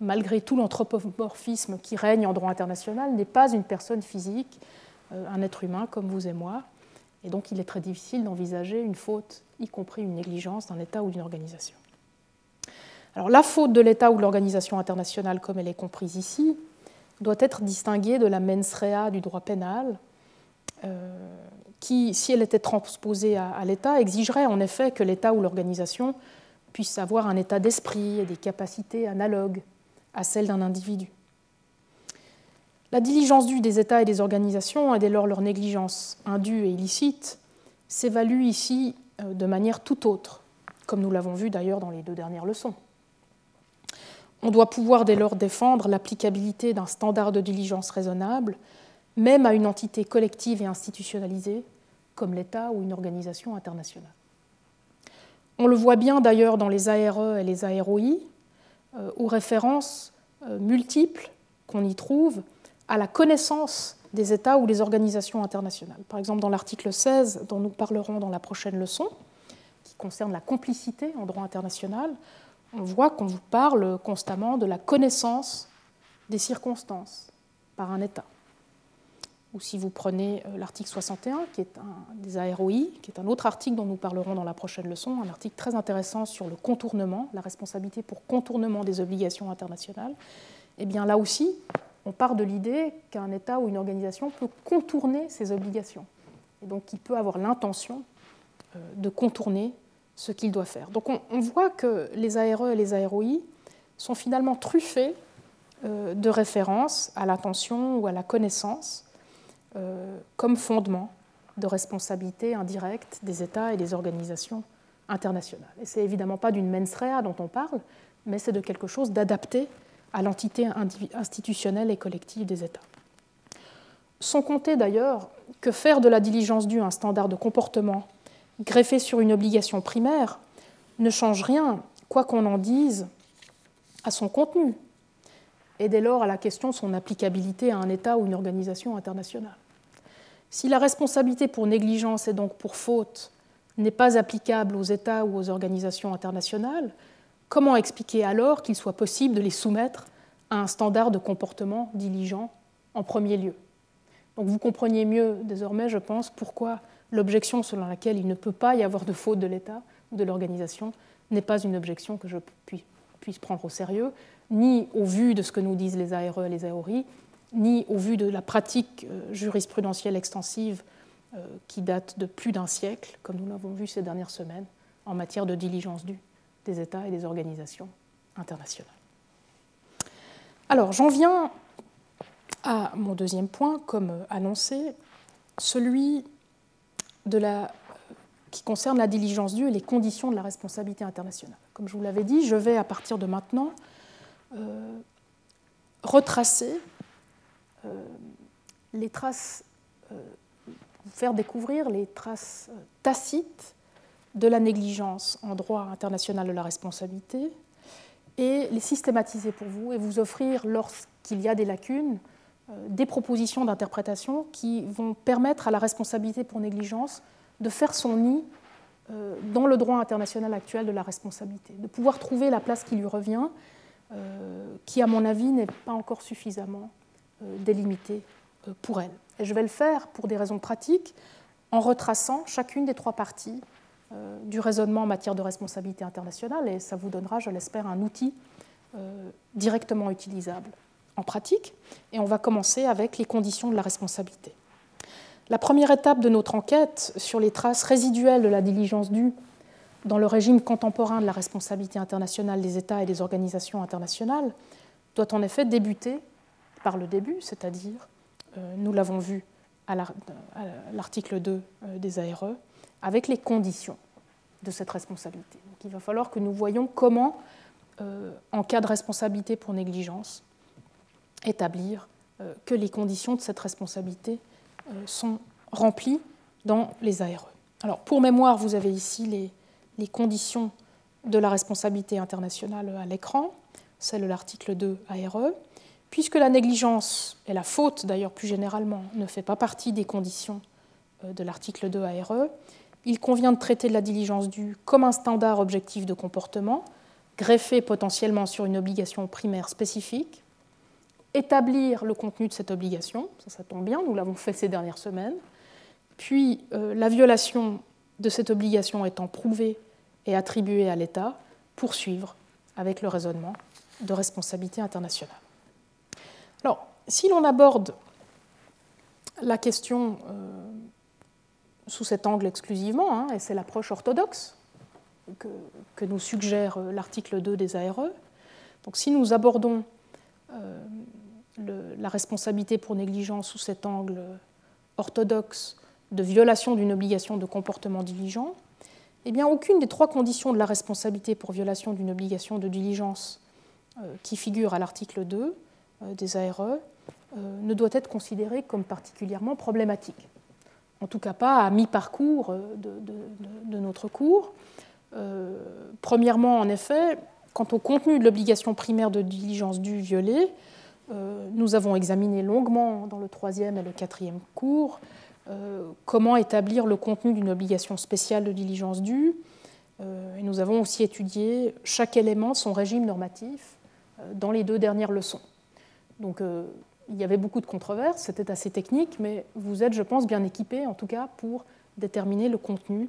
malgré tout l'anthropomorphisme qui règne en droit international, n'est pas une personne physique, euh, un être humain comme vous et moi. Et donc il est très difficile d'envisager une faute, y compris une négligence d'un État ou d'une organisation. Alors la faute de l'État ou de l'organisation internationale, comme elle est comprise ici, doit être distinguée de la mens rea du droit pénal, euh, qui, si elle était transposée à, l'État, exigerait en effet que l'État ou l'organisation puisse avoir un état d'esprit et des capacités analogues à celles d'un individu. La diligence due des États et des organisations, et dès lors leur négligence indue et illicite, s'évalue ici euh, de manière tout autre, comme nous l'avons vu d'ailleurs dans les deux dernières leçons. On doit pouvoir dès lors défendre l'applicabilité d'un standard de diligence raisonnable même à une entité collective et institutionnalisée comme l'État ou une organisation internationale. On le voit bien d'ailleurs dans les ARE et les AROI, euh, aux références euh, multiples qu'on y trouve à la connaissance des États ou des organisations internationales. Par exemple, dans l'article 16, dont nous parlerons dans la prochaine leçon, qui concerne la complicité en droit international, on voit qu'on vous parle constamment de la connaissance des circonstances par un État ou si vous prenez euh, l'article 61, qui est un des AROI, qui est un autre article dont nous parlerons dans la prochaine leçon, un article très intéressant sur le contournement, la responsabilité pour contournement des obligations internationales, eh bien là aussi, on part de l'idée qu'un État ou une organisation peut contourner ses obligations, et donc qu'il peut avoir l'intention de contourner ce qu'il doit faire. Donc on, voit que les ARE et les AROI sont finalement truffés de références à l'attention ou à la connaissance comme fondement de responsabilité indirecte des États et des organisations internationales. Et ce n'est évidemment pas d'une mens rea dont on parle, mais c'est de quelque chose d'adapté à l'entité institutionnelle et collective des États. Sans compter d'ailleurs que faire de la diligence due un standard de comportement greffé sur une obligation primaire ne change rien, quoi qu'on en dise, à son contenu, et dès lors à la question de son applicabilité à un État ou une organisation internationale. Si la responsabilité pour négligence et donc pour faute n'est pas applicable aux États ou aux organisations internationales, comment expliquer alors qu'il soit possible de les soumettre à un standard de comportement diligent en premier lieu? Donc vous compreniez mieux désormais, je pense, pourquoi l'objection selon laquelle il ne peut pas y avoir de faute de l'État ou de l'organisation n'est pas une objection que je puisse prendre au sérieux, ni au vu de ce que nous disent les ARE et les AORI, ni au vu de la pratique euh, jurisprudentielle extensive euh, qui date de plus d'un siècle, comme nous l'avons vu ces dernières semaines, en matière de diligence due des États et des organisations internationales. Alors, j'en viens à mon deuxième point, comme annoncé, celui qui concerne la diligence due et les conditions de la responsabilité internationale. Comme je vous l'avais dit, je vais à partir de maintenant euh, retracer euh, les traces, euh, faire découvrir les traces euh, tacites de la négligence en droit international de la responsabilité et les systématiser pour vous et vous offrir, lorsqu'il y a des lacunes, des propositions d'interprétation qui vont permettre à la responsabilité pour négligence de faire son nid dans le droit international actuel de la responsabilité, de pouvoir trouver la place qui lui revient, qui à mon avis n'est pas encore suffisamment euh, délimité euh, pour elle. Et je vais le faire pour des raisons pratiques en retraçant chacune des trois parties euh, du raisonnement en matière de responsabilité internationale et ça vous donnera, je l'espère, un outil directement utilisable en pratique. Et on va commencer avec les conditions de la responsabilité. La première étape de notre enquête sur les traces résiduelles de la diligence due dans le régime contemporain de la responsabilité internationale des États et des organisations internationales doit en effet débuter par le début, c'est-à-dire, euh, nous l'avons vu à l'article 2 euh, des ARE, avec les conditions de cette responsabilité. Il va falloir que nous voyions comment, euh, en cas de responsabilité pour négligence, établir que les conditions de cette responsabilité sont remplies dans les ARE. Alors, pour mémoire, vous avez ici les, les conditions de la responsabilité internationale à l'écran, celle de l'article 2 ARE. Puisque la négligence et la faute, d'ailleurs plus généralement, ne fait pas partie des conditions euh, de l'article 2 ARE, il convient de traiter la diligence due comme un standard objectif de comportement, greffé potentiellement sur une obligation primaire spécifique, établir le contenu de cette obligation, ça, ça tombe bien, nous l'avons fait ces dernières semaines, puis euh, la violation de cette obligation étant prouvée et attribuée à l'État, poursuivre avec le raisonnement de responsabilité internationale. Alors, si l'on aborde la question euh, sous cet angle exclusivement, hein, et c'est l'approche orthodoxe que, nous suggère euh, l'article 2 des ARE, donc si nous abordons euh, la responsabilité pour négligence sous cet angle orthodoxe de violation d'une obligation de comportement diligent, eh bien aucune des trois conditions de la responsabilité pour violation d'une obligation de diligence qui figure à l'article 2 euh, des ARE euh, ne doit être considéré comme particulièrement problématique. En tout cas pas à mi-parcours euh, de, notre cours. premièrement, en effet, quant au contenu de l'obligation primaire de diligence due violée, nous avons examiné longuement dans le troisième et le quatrième cours comment établir le contenu d'une obligation spéciale de diligence due. et nous avons aussi étudié chaque élément son régime normatif dans les deux dernières leçons. Donc euh, il y avait beaucoup de controverses, c'était assez technique, mais vous êtes, je pense, bien équipé, en tout cas, pour déterminer le contenu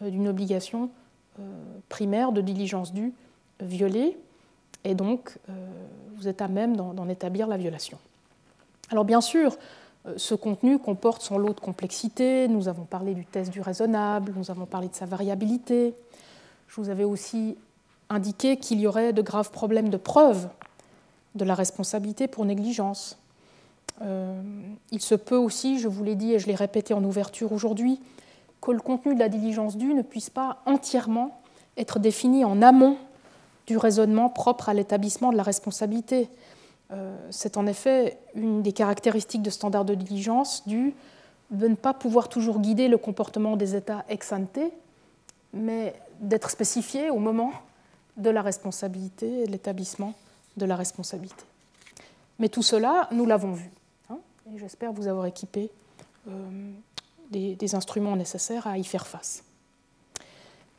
euh, d'une obligation euh, primaire de diligence due violée, et donc vous êtes à même d'en établir la violation. Alors bien sûr, ce contenu comporte son lot de complexité. Nous avons parlé du test du raisonnable, nous avons parlé de sa variabilité. Je vous avais aussi indiqué qu'il y aurait de graves problèmes de preuve de la responsabilité pour négligence. Euh, il se peut aussi, je vous l'ai dit et je l'ai répété en ouverture aujourd'hui, que le contenu de la diligence due ne puisse pas entièrement être défini en amont du raisonnement propre à l'établissement de la responsabilité. Euh, c'est en effet une des caractéristiques de standard de diligence due de ne pas pouvoir toujours guider le comportement des États ex ante, mais d'être spécifié au moment de la responsabilité et de l'établissement de la responsabilité. Mais tout cela, nous l'avons vu, hein, et j'espère vous avoir équipé euh, des, instruments nécessaires à y faire face.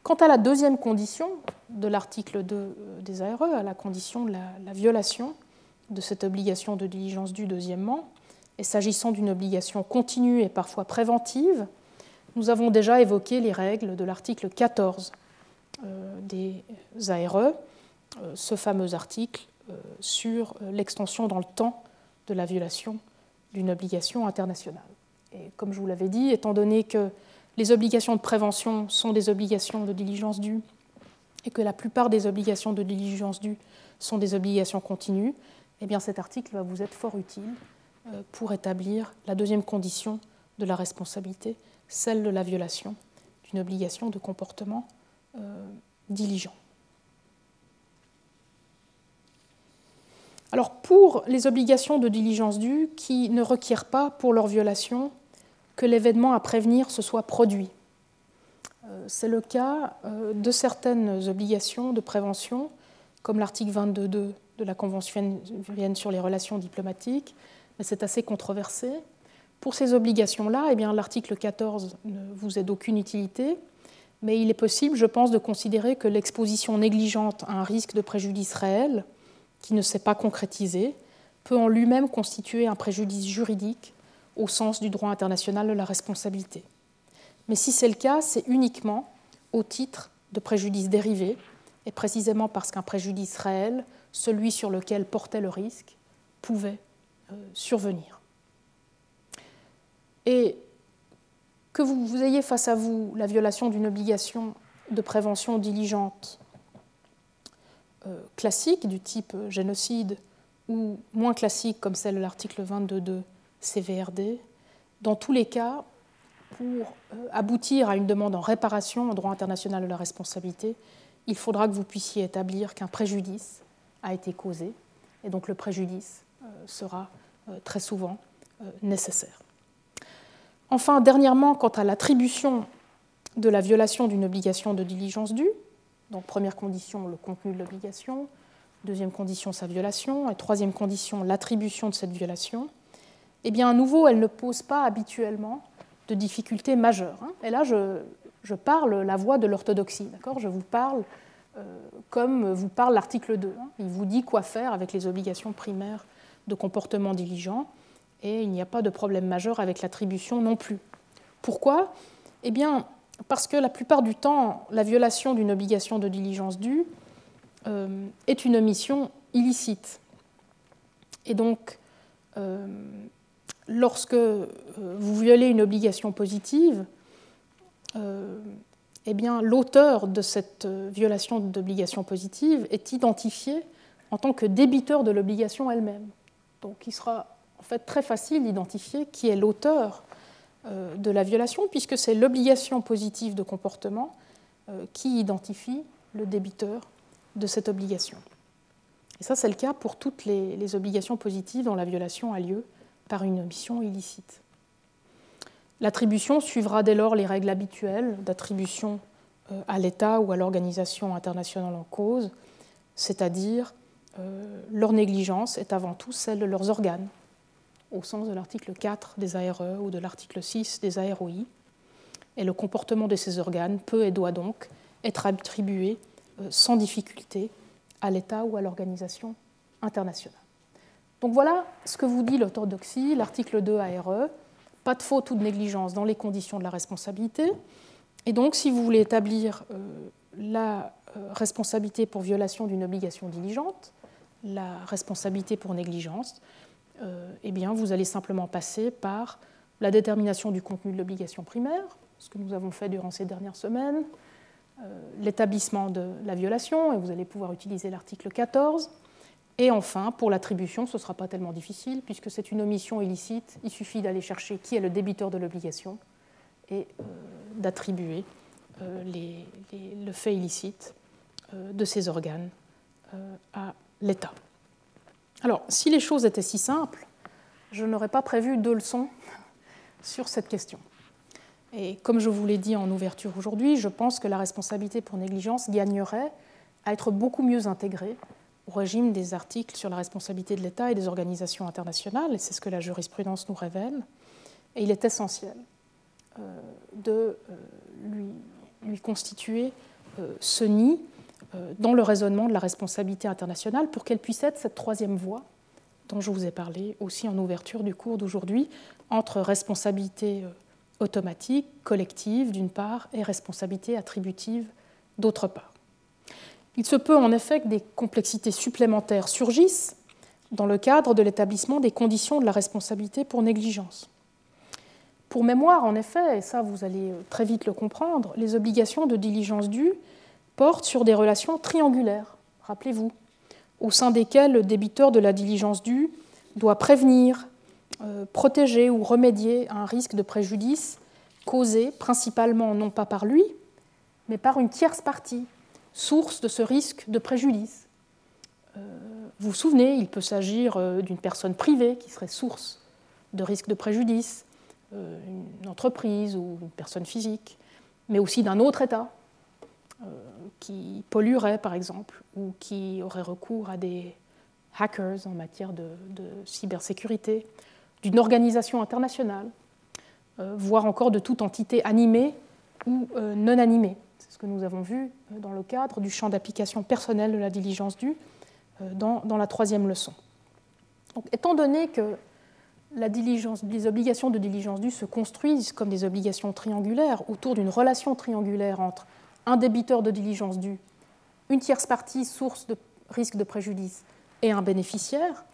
Quant à la deuxième condition de l'article 2 euh, des ARE, à la condition de la, la violation de cette obligation de diligence due deuxièmement, et s'agissant d'une obligation continue et parfois préventive, nous avons déjà évoqué les règles de l'article 14 euh, des ARE, ce fameux article sur l'extension dans le temps de la violation d'une obligation internationale. Et comme je vous l'avais dit, étant donné que les obligations de prévention sont des obligations de diligence due et que la plupart des obligations de diligence due sont des obligations continues, eh bien cet article va vous être fort utile pour établir la deuxième condition de la responsabilité, celle de la violation d'une obligation de comportement euh, diligent. Alors pour les obligations de diligence due qui ne requièrent pas pour leur violation que l'événement à prévenir se soit produit, euh, c'est le cas euh, de certaines obligations de prévention, comme l'article 22.2 de la Convention sur les relations diplomatiques, mais c'est assez controversé. Pour ces obligations-là, eh l'article 14 ne vous est d'aucune utilité, mais il est possible, je pense, de considérer que l'exposition négligente à un risque de préjudice réel, qui ne s'est pas concrétisé, peut en lui-même constituer un préjudice juridique au sens du droit international de la responsabilité. Mais si c'est le cas, c'est uniquement au titre de préjudice dérivé, et précisément parce qu'un préjudice réel, celui sur lequel portait le risque, pouvait euh, survenir. Et que vous, ayez face à vous la violation d'une obligation de prévention diligente euh, classique du type génocide ou moins classique comme celle de l'article 22.2 CVRD, dans tous les cas, pour euh, aboutir à une demande en réparation en droit international de la responsabilité, il faudra que vous puissiez établir qu'un préjudice a été causé, et donc le préjudice euh, sera très souvent nécessaire. Enfin, dernièrement, quant à l'attribution de la violation d'une obligation de diligence due, donc première condition, le contenu de l'obligation, deuxième condition, sa violation, et troisième condition, l'attribution de cette violation, eh bien, à nouveau, elle ne pose pas habituellement de difficultés majeures. Hein. Et là, je, parle la voix de l'orthodoxie, d'accord? Je vous parle euh, comme vous parle l'article 2. Hein. Il vous dit quoi faire avec les obligations primaires de comportement diligent et il n'y a pas de problème majeur avec l'attribution non plus. Pourquoi? Eh bien, parce que la plupart du temps, la violation d'une obligation de diligence due euh, est une omission illicite. Et donc, euh, lorsque euh, vous violez une obligation positive, eh bien, l'auteur de cette violation d'obligation positive est identifié en tant que débiteur de l'obligation elle-même. Donc, il sera en fait très facile d'identifier qui est l'auteur de la violation, puisque c'est l'obligation positive de comportement euh, qui identifie le débiteur de cette obligation. Et ça, c'est le cas pour toutes les, obligations positives dont la violation a lieu par une omission illicite. L'attribution suivra dès lors les règles habituelles d'attribution euh, à l'État ou à l'organisation internationale en cause, c'est-à-dire leur négligence est avant tout celle de leurs organes, au sens de l'article 4 des ARE ou de l'article 6 des AROI. Et le comportement de ces organes peut et doit donc être attribué euh, sans difficulté à l'État ou à l'organisation internationale. Donc voilà ce que vous dit l'orthodoxie, l'article 2 ARE, pas de faute ou de négligence dans les conditions de la responsabilité. Et donc si vous voulez établir euh, la euh, responsabilité pour violation d'une obligation diligente, la responsabilité pour négligence, eh bien, vous allez simplement passer par la détermination du contenu de l'obligation primaire, ce que nous avons fait durant ces dernières semaines, l'établissement de la violation, et vous allez pouvoir utiliser l'article 14, et enfin, pour l'attribution, ce ne sera pas tellement difficile, puisque c'est une omission illicite, il suffit d'aller chercher qui est le débiteur de l'obligation et euh, d'attribuer euh, le fait illicite euh, de ces organes à l'État. Alors, si les choses étaient si simples, je n'aurais pas prévu deux leçons sur cette question. Et comme je vous l'ai dit en ouverture aujourd'hui, je pense que la responsabilité pour négligence gagnerait à être beaucoup mieux intégrée au régime des articles sur la responsabilité de l'État et des organisations internationales, et c'est ce que la jurisprudence nous révèle. Et il est essentiel euh, de euh, lui, constituer euh, ce nid dans le raisonnement de la responsabilité internationale pour qu'elle puisse être cette troisième voie dont je vous ai parlé aussi en ouverture du cours d'aujourd'hui, entre responsabilité automatique, collective d'une part, et responsabilité attributive d'autre part. Il se peut en effet que des complexités supplémentaires surgissent dans le cadre de l'établissement des conditions de la responsabilité pour négligence. Pour mémoire, en effet, et ça vous allez très vite le comprendre, les obligations de diligence due portent sur des relations triangulaires, rappelez-vous, au sein desquelles le débiteur de la diligence due doit prévenir, euh, protéger ou remédier à un risque de préjudice causé principalement non pas par lui, mais par une tierce partie, source de ce risque de préjudice. Euh, vous vous souvenez, il peut s'agir euh, d'une personne privée qui serait source de risque de préjudice, une entreprise ou une personne physique, mais aussi d'un autre État qui polluerait par exemple ou qui aurait recours à des hackers en matière de, cybersécurité, d'une organisation internationale, voire encore de toute entité animée ou non animée ce que nous avons vu euh, dans le cadre du champ d'application personnel de la diligence due euh, dans, la troisième leçon. Donc, étant donné que les obligations de diligence due se construisent comme des obligations triangulaires autour d'une relation triangulaire entre un débiteur de diligence due, une tierce partie source de risque de préjudice et un bénéficiaire,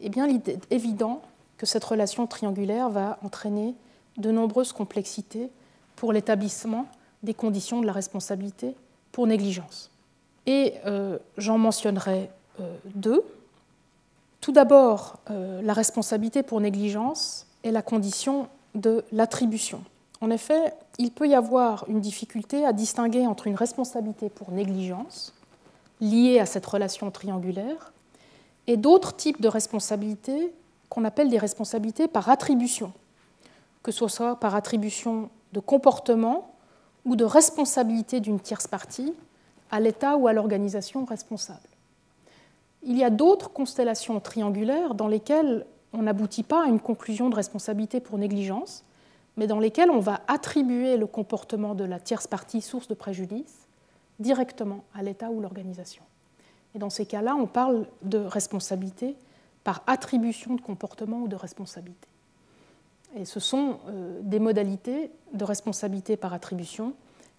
eh il est évident que cette relation triangulaire va entraîner de nombreuses complexités pour l'établissement des conditions de la responsabilité pour négligence. Et euh, j'en mentionnerai euh, deux. Tout d'abord, euh, la responsabilité pour négligence est la condition de l'attribution. En effet, il peut y avoir une difficulté à distinguer entre une responsabilité pour négligence, liée à cette relation triangulaire, et d'autres types de responsabilités qu'on appelle des responsabilités par attribution, que ce soit par attribution de comportement ou de responsabilité d'une tierce partie à l'État ou à l'organisation responsable. Il y a d'autres constellations triangulaires dans lesquelles on n'aboutit pas à une conclusion de responsabilité pour négligence, mais dans lesquelles on va attribuer le comportement de la tierce partie source de préjudice directement à l'État ou l'organisation. Et dans ces cas-là, on parle de responsabilité par attribution de comportement ou de responsabilité. Et ce sont euh, des modalités de responsabilité par attribution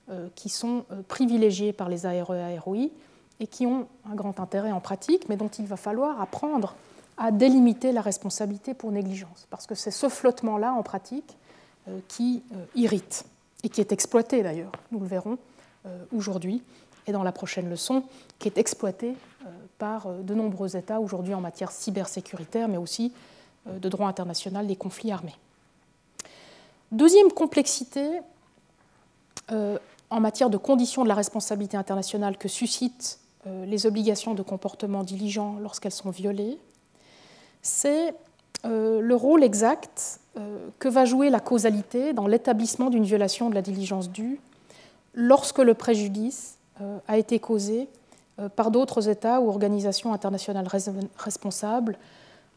euh, qui sont euh, privilégiées par les ARE et AROI et qui ont un grand intérêt en pratique, mais dont il va falloir apprendre à délimiter la responsabilité pour négligence. Parce que c'est ce flottement-là, en pratique, qui irrite et qui est exploité d'ailleurs, nous le verrons aujourd'hui et dans la prochaine leçon, qui est exploité par de nombreux États aujourd'hui en matière cybersécuritaire, mais aussi de droit international des conflits armés. Deuxième complexité euh, en matière de conditions de la responsabilité internationale que suscitent euh, les obligations de comportement diligent lorsqu'elles sont violées, c'est euh, le rôle exact que va jouer la causalité dans l'établissement d'une violation de la diligence due lorsque le préjudice a été causé par d'autres États ou organisations internationales responsables,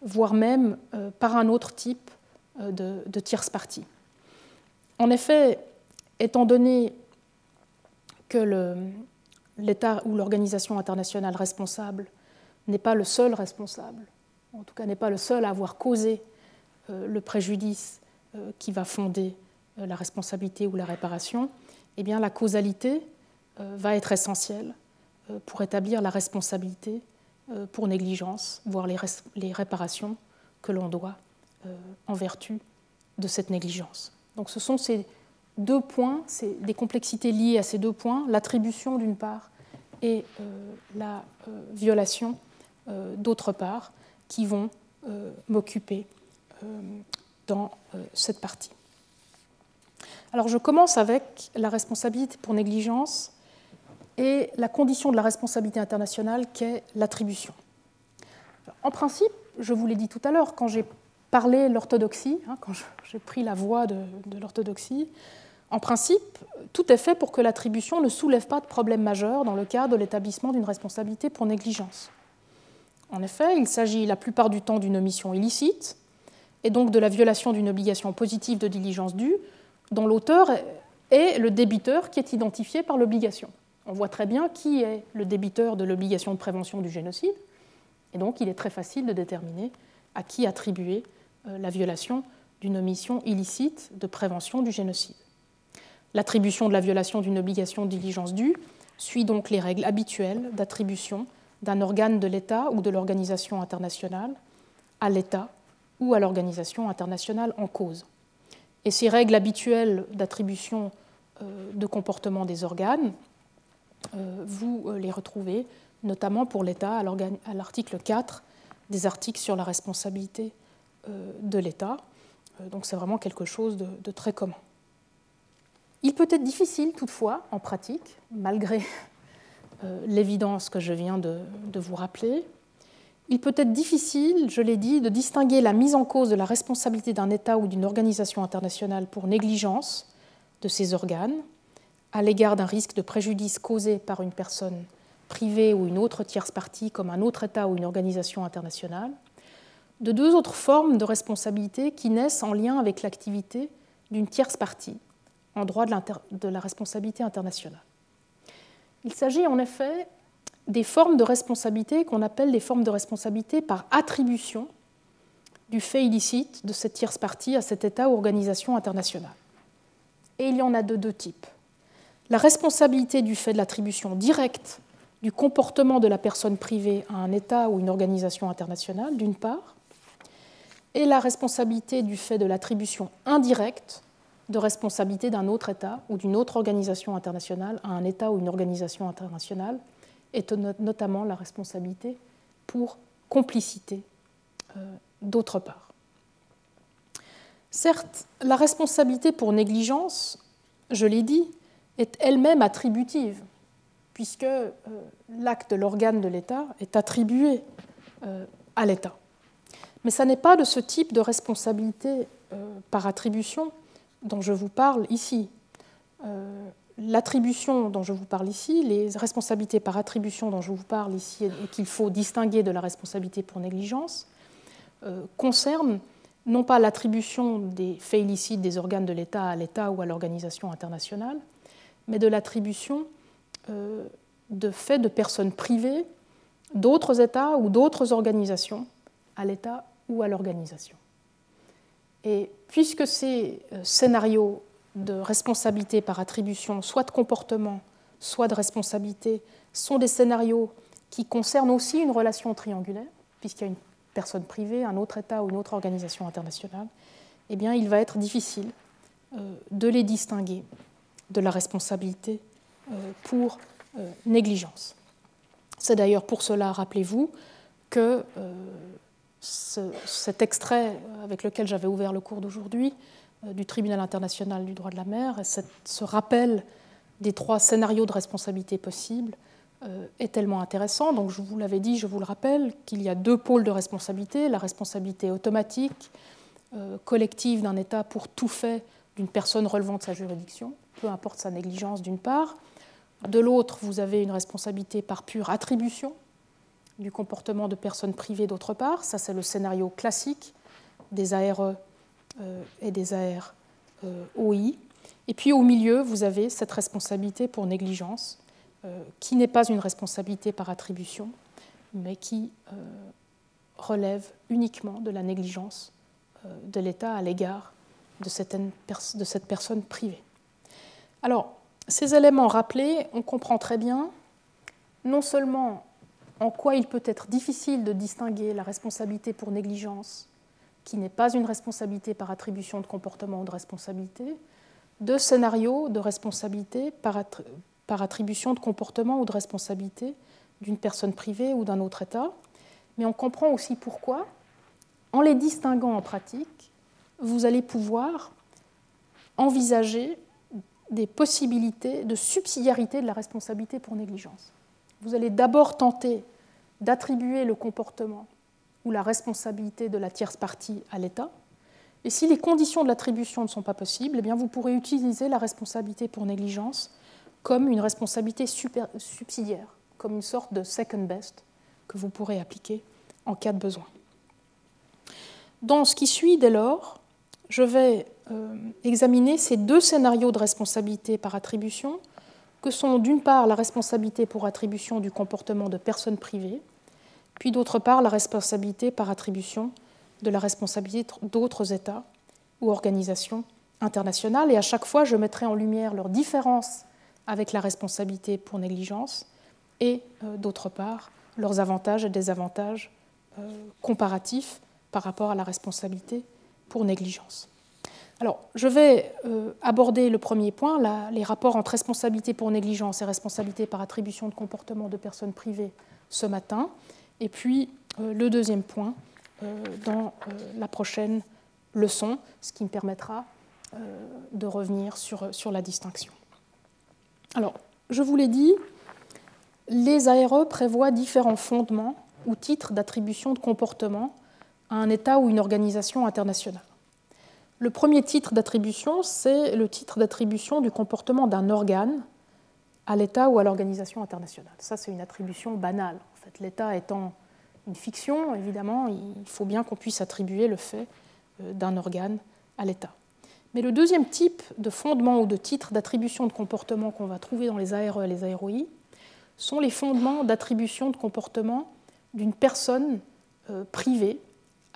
voire même par un autre type de, de tierce partie. En effet, étant donné que l'État ou l'organisation internationale responsable n'est pas le seul responsable, en tout cas n'est pas le seul à avoir causé euh, le préjudice euh, qui va fonder euh, la responsabilité ou la réparation, eh bien la causalité va être essentielle pour établir la responsabilité pour négligence, voire les, réparations que l'on doit en vertu de cette négligence. Donc ce sont ces deux points, c'est des complexités liées à ces deux points, l'attribution d'une part et la violation d'autre part, qui vont m'occuper dans cette partie. Alors je commence avec la responsabilité pour négligence et la condition de la responsabilité internationale qu'est l'attribution. En principe, je vous l'ai dit tout à l'heure, quand j'ai parlé l'orthodoxie, hein, quand j'ai pris la voie de, de l'orthodoxie, en principe, tout est fait pour que l'attribution ne soulève pas de problème majeur dans le cadre de l'établissement d'une responsabilité pour négligence. En effet, il s'agit la plupart du temps d'une omission illicite, et donc de la violation d'une obligation positive de diligence due, dont l'auteur est le débiteur qui est identifié par l'obligation. On voit très bien qui est le débiteur de l'obligation de prévention du génocide, et donc il est très facile de déterminer à qui attribuer euh, la violation d'une omission illicite de prévention du génocide. L'attribution de la violation d'une obligation de diligence due suit donc les règles habituelles d'attribution d'un organe de l'État ou de l'organisation internationale à l'État ou à l'organisation internationale en cause. Et ces règles habituelles d'attribution euh, de comportement des organes, euh, vous euh, les retrouvez notamment pour l'État à l'article 4 des articles sur la responsabilité de l'État. Donc c'est vraiment quelque chose de, très commun. Il peut être difficile toutefois en pratique, malgré l'évidence que je viens de, de vous rappeler, il peut être difficile, je l'ai dit, de distinguer la mise en cause de la responsabilité d'un État ou d'une organisation internationale pour négligence de ses organes à l'égard d'un risque de préjudice causé par une personne privée ou une autre tierce partie comme un autre État ou une organisation internationale, de deux autres formes de responsabilité qui naissent en lien avec l'activité d'une tierce partie en droit de, la responsabilité internationale. Il s'agit en effet des formes de responsabilité qu'on appelle les formes de responsabilité par attribution du fait illicite de cette tierce partie à cet État ou organisation internationale. Et il y en a de deux types. La responsabilité du fait de l'attribution directe du comportement de la personne privée à un État ou une organisation internationale, d'une part, et la responsabilité du fait de l'attribution indirecte de responsabilité d'un autre État ou d'une autre organisation internationale à un État ou une organisation internationale, et notamment la responsabilité pour complicité euh, d'autre part. Certes, la responsabilité pour négligence, je l'ai dit, est elle-même attributive, puisque euh, l'acte de l'organe de l'État est attribué euh, à l'État. Mais ça n'est pas de ce type de responsabilité par attribution dont je vous parle ici l'attribution dont je vous parle ici, les responsabilités par attribution dont je vous parle ici et qu'il faut distinguer de la responsabilité pour négligence, euh, concernent non pas l'attribution des faits illicites des organes de l'État à l'État ou à l'organisation internationale, mais de l'attribution euh, de faits de personnes privées d'autres États ou d'autres organisations à l'État ou à l'organisation. Et puisque ces euh, scénarios de responsabilité par attribution, soit de comportement, soit de responsabilité, sont des scénarios qui concernent aussi une relation triangulaire, puisqu'il y a une personne privée, un autre État ou une autre organisation internationale, eh bien, il va être difficile euh, de les distinguer de la responsabilité euh, pour négligence. C'est d'ailleurs pour cela, rappelez-vous, que cet extrait avec lequel j'avais ouvert le cours d'aujourd'hui euh, du tribunal international du droit de la mer, et ce rappel des trois scénarios de responsabilité possibles euh, est tellement intéressant. Donc je vous l'avais dit, je vous le rappelle, qu'il y a deux pôles de responsabilité, la responsabilité automatique, euh, collective d'un État pour tout fait d'une personne relevant de sa juridiction, peu importe sa négligence d'une part. De l'autre, vous avez une responsabilité par pure attribution du comportement de personnes privées d'autre part. Ça, c'est le scénario classique des ARE euh, et des AR euh, OI. Et puis au milieu, vous avez cette responsabilité pour négligence, euh, qui n'est pas une responsabilité par attribution, mais qui relève uniquement de la négligence de l'État à l'égard de cette personne privée. Alors, ces éléments rappelés, on comprend très bien non seulement en quoi il peut être difficile de distinguer la responsabilité pour négligence qui n'est pas une responsabilité par attribution de comportement ou de responsabilité, deux scénarios de responsabilité par, par attribution de comportement ou de responsabilité d'une personne privée ou d'un autre État. Mais on comprend aussi pourquoi, en les distinguant en pratique, vous allez pouvoir envisager des possibilités de subsidiarité de la responsabilité pour négligence. Vous allez d'abord tenter d'attribuer le comportement ou la responsabilité de la tierce partie à l'État. Et si les conditions de l'attribution ne sont pas possibles, eh bien vous pourrez utiliser la responsabilité pour négligence comme une responsabilité subsidiaire, comme une sorte de second best que vous pourrez appliquer en cas de besoin. Dans ce qui suit dès lors, je vais euh, examiner ces deux scénarios de responsabilité par attribution, que sont d'une part la responsabilité pour attribution du comportement de personnes privées, puis d'autre part la responsabilité par attribution de la responsabilité d'autres États ou organisations internationales. Et à chaque fois, je mettrai en lumière leurs différences avec la responsabilité pour négligence et, euh, d'autre part, leurs avantages et désavantages euh, comparatifs par rapport à la responsabilité pour négligence. Alors, je vais euh, aborder le premier point, les rapports entre responsabilité pour négligence et responsabilité par attribution de comportement de personnes privées ce matin, et puis euh, le deuxième point euh, dans la prochaine leçon, ce qui me permettra de revenir sur, sur la distinction. Alors, je vous l'ai dit, les ARE prévoient différents fondements ou titres d'attribution de comportement à un État ou une organisation internationale. Le premier titre d'attribution, c'est le titre d'attribution du comportement d'un organe à l'État ou à l'organisation internationale. Ça, c'est une attribution banale. En fait, l'État étant une fiction, évidemment, il faut bien qu'on puisse attribuer le fait euh, d'un organe à l'État. Mais le deuxième type de fondement ou de titre d'attribution de comportement qu'on va trouver dans les ARE et les AROI sont les fondements d'attribution de comportement d'une personne euh, privée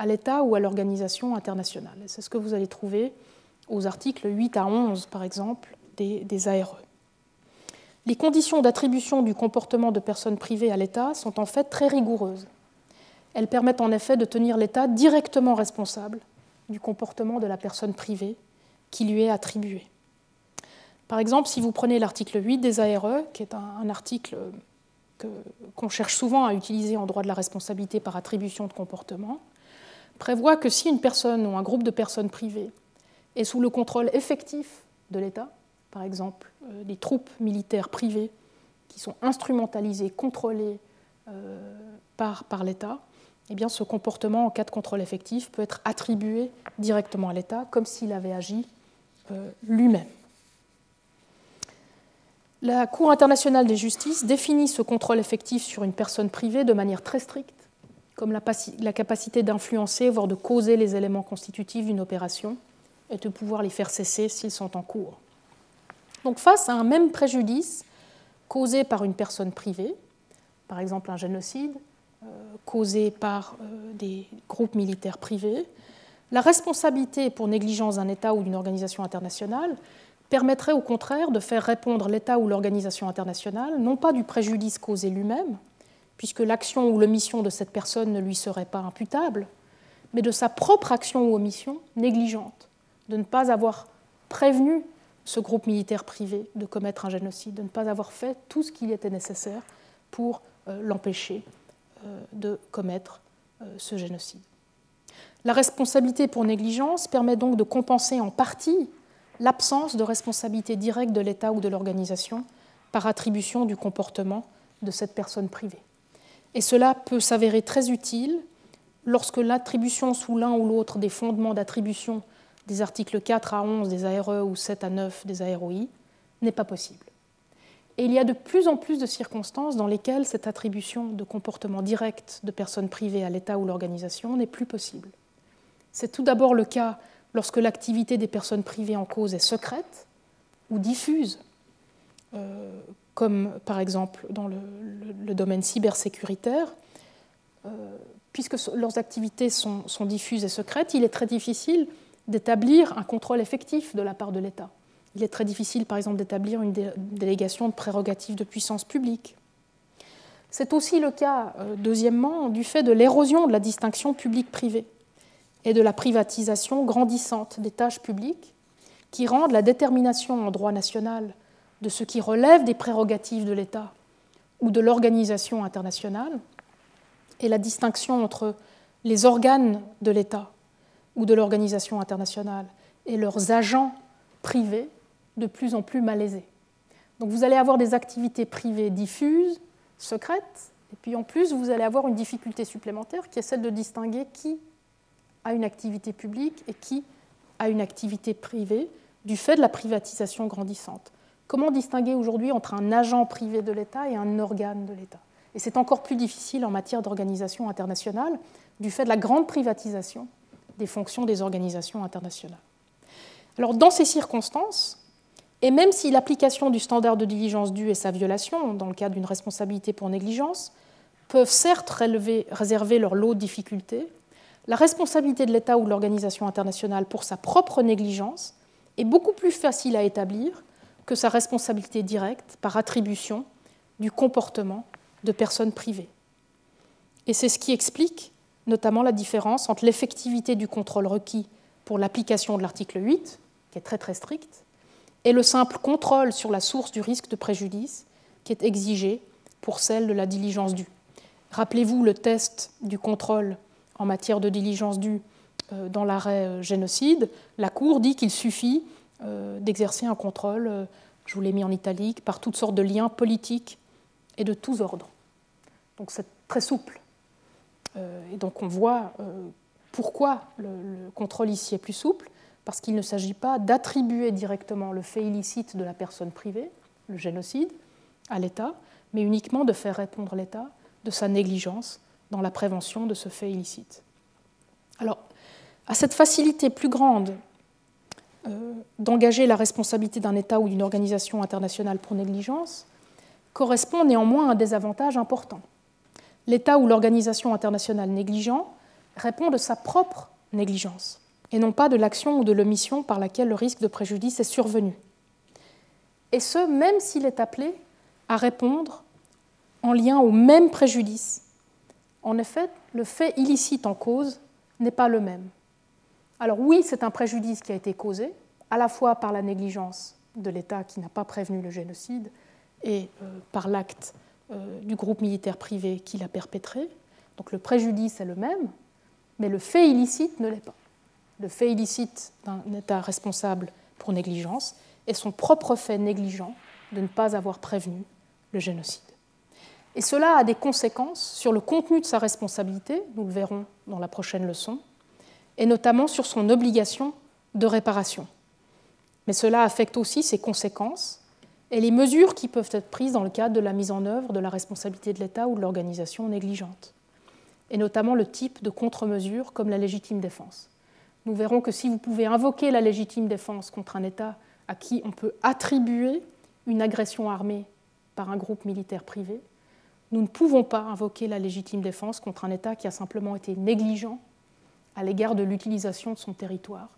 à l'État ou à l'organisation internationale. C'est ce que vous allez trouver aux articles 8 à 11, par exemple, des, ARE. Les conditions d'attribution du comportement de personnes privées à l'État sont en fait très rigoureuses. Elles permettent en effet de tenir l'État directement responsable du comportement de la personne privée qui lui est attribué. Par exemple, si vous prenez l'article 8 des ARE, qui est un, article qu'on cherche souvent à utiliser en droit de la responsabilité par attribution de comportement, prévoit que si une personne ou un groupe de personnes privées est sous le contrôle effectif de l'État, par exemple euh, des troupes militaires privées qui sont instrumentalisées, contrôlées euh, par, par l'État, eh bien, ce comportement en cas de contrôle effectif peut être attribué directement à l'État comme s'il avait agi euh, lui-même. La Cour internationale des justices définit ce contrôle effectif sur une personne privée de manière très stricte comme la, capacité d'influencer, voire de causer les éléments constitutifs d'une opération, et de pouvoir les faire cesser s'ils sont en cours. Donc face à un même préjudice causé par une personne privée, par exemple un génocide, euh, causé par euh, des groupes militaires privés, la responsabilité pour négligence d'un État ou d'une organisation internationale permettrait au contraire de faire répondre l'État ou l'organisation internationale non pas du préjudice causé lui-même, puisque l'action ou l'omission de cette personne ne lui serait pas imputable, mais de sa propre action ou omission négligente, de ne pas avoir prévenu ce groupe militaire privé de commettre un génocide, de ne pas avoir fait tout ce qu'il était nécessaire pour euh, l'empêcher euh, de commettre euh, ce génocide. La responsabilité pour négligence permet donc de compenser en partie l'absence de responsabilité directe de l'État ou de l'organisation par attribution du comportement de cette personne privée. Et cela peut s'avérer très utile lorsque l'attribution sous l'un ou l'autre des fondements d'attribution des articles 4 à 11 des ARE ou 7 à 9 des AROI n'est pas possible. Et il y a de plus en plus de circonstances dans lesquelles cette attribution de comportement direct de personnes privées à l'État ou l'organisation n'est plus possible. C'est tout d'abord le cas lorsque l'activité des personnes privées en cause est secrète ou diffuse, euh, comme par exemple dans le, domaine cybersécuritaire, euh, puisque leurs activités sont, diffuses et secrètes, il est très difficile d'établir un contrôle effectif de la part de l'État. Il est très difficile, par exemple, d'établir une, délégation de prérogatives de puissance publique. C'est aussi le cas, euh, deuxièmement, du fait de l'érosion de la distinction publique-privée. et de la privatisation grandissante des tâches publiques qui rendent la détermination en droit national de ce qui relève des prérogatives de l'État ou de l'organisation internationale et la distinction entre les organes de l'État ou de l'organisation internationale et leurs agents privés de plus en plus malaisés. Donc vous allez avoir des activités privées diffuses, secrètes, et puis en plus vous allez avoir une difficulté supplémentaire qui est celle de distinguer qui a une activité publique et qui a une activité privée du fait de la privatisation grandissante. Comment distinguer aujourd'hui entre un agent privé de l'État et un organe de l'État? Et c'est encore plus difficile en matière d'organisation internationale du fait de la grande privatisation des fonctions des organisations internationales. Alors dans ces circonstances, et même si l'application du standard de diligence due et sa violation, dans le cadre d'une responsabilité pour négligence, peuvent certes réserver leur lot de difficultés, la responsabilité de l'État ou de l'organisation internationale pour sa propre négligence est beaucoup plus facile à établir que sa responsabilité directe par attribution du comportement de personnes privées. Et c'est ce qui explique notamment la différence entre l'effectivité du contrôle requis pour l'application de l'article 8, qui est très très strict, et le simple contrôle sur la source du risque de préjudice, qui est exigé pour celle de la diligence due. Rappelez-vous le test du contrôle en matière de diligence due euh, dans l'arrêt euh, génocide. La Cour dit qu'il suffit d'exercer un contrôle, je vous l'ai mis en italique, par toutes sortes de liens politiques et de tous ordres. Donc c'est très souple. Et donc on voit pourquoi le contrôle ici est plus souple parce qu'il ne s'agit pas d'attribuer directement le fait illicite de la personne privée, le génocide, à l'État, mais uniquement de faire répondre l'État de sa négligence dans la prévention de ce fait illicite. Alors, à cette facilité plus grande euh, d'engager la responsabilité d'un État ou d'une organisation internationale pour négligence correspond néanmoins un désavantage important. L'État ou l'organisation internationale négligent répond de sa propre négligence et non pas de l'action ou de l'omission par laquelle le risque de préjudice est survenu. Et ce, même s'il est appelé à répondre en lien au même préjudice. En effet, le fait illicite en cause n'est pas le même. Alors oui, c'est un préjudice qui a été causé, à la fois par la négligence de l'État qui n'a pas prévenu le génocide et euh, par l'acte euh, du groupe militaire privé qui l'a perpétré. Donc le préjudice est le même, mais le fait illicite ne l'est pas le fait illicite d'un État responsable pour négligence est son propre fait négligent de ne pas avoir prévenu le génocide. Et cela a des conséquences sur le contenu de sa responsabilité, nous le verrons dans la prochaine leçon, et notamment sur son obligation de réparation. Mais cela affecte aussi ses conséquences et les mesures qui peuvent être prises dans le cadre de la mise en œuvre de la responsabilité de l'État ou de l'organisation négligente, et notamment le type de contre-mesures comme la légitime défense nous verrons que si vous pouvez invoquer la légitime défense contre un État à qui on peut attribuer une agression armée par un groupe militaire privé, nous ne pouvons pas invoquer la légitime défense contre un État qui a simplement été négligent à l'égard de l'utilisation de son territoire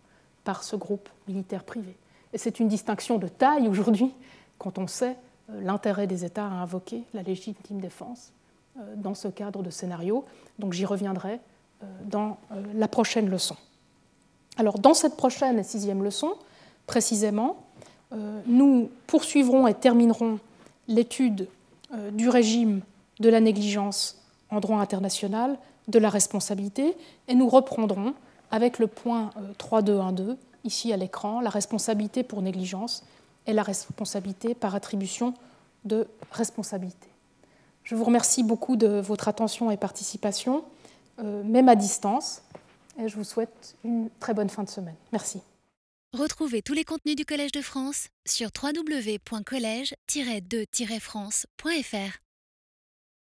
par ce groupe militaire privé. Et c'est une distinction de taille aujourd'hui quand on sait euh, l'intérêt des États à invoquer la légitime défense euh, dans ce cadre de scénario. Donc j'y reviendrai euh, dans la prochaine leçon. Alors, dans cette prochaine et sixième leçon, précisément, nous poursuivrons et terminerons l'étude du régime de la négligence en droit international, de la responsabilité, et nous reprendrons avec le point 3.2.1.2, euh, ici à l'écran, la responsabilité pour négligence et la responsabilité par attribution de responsabilité. Je vous remercie beaucoup de votre attention et participation, même à distance et je vous souhaite une très bonne fin de semaine. Merci. Retrouvez tous les contenus du Collège de France sur www.colège-2-france.fr.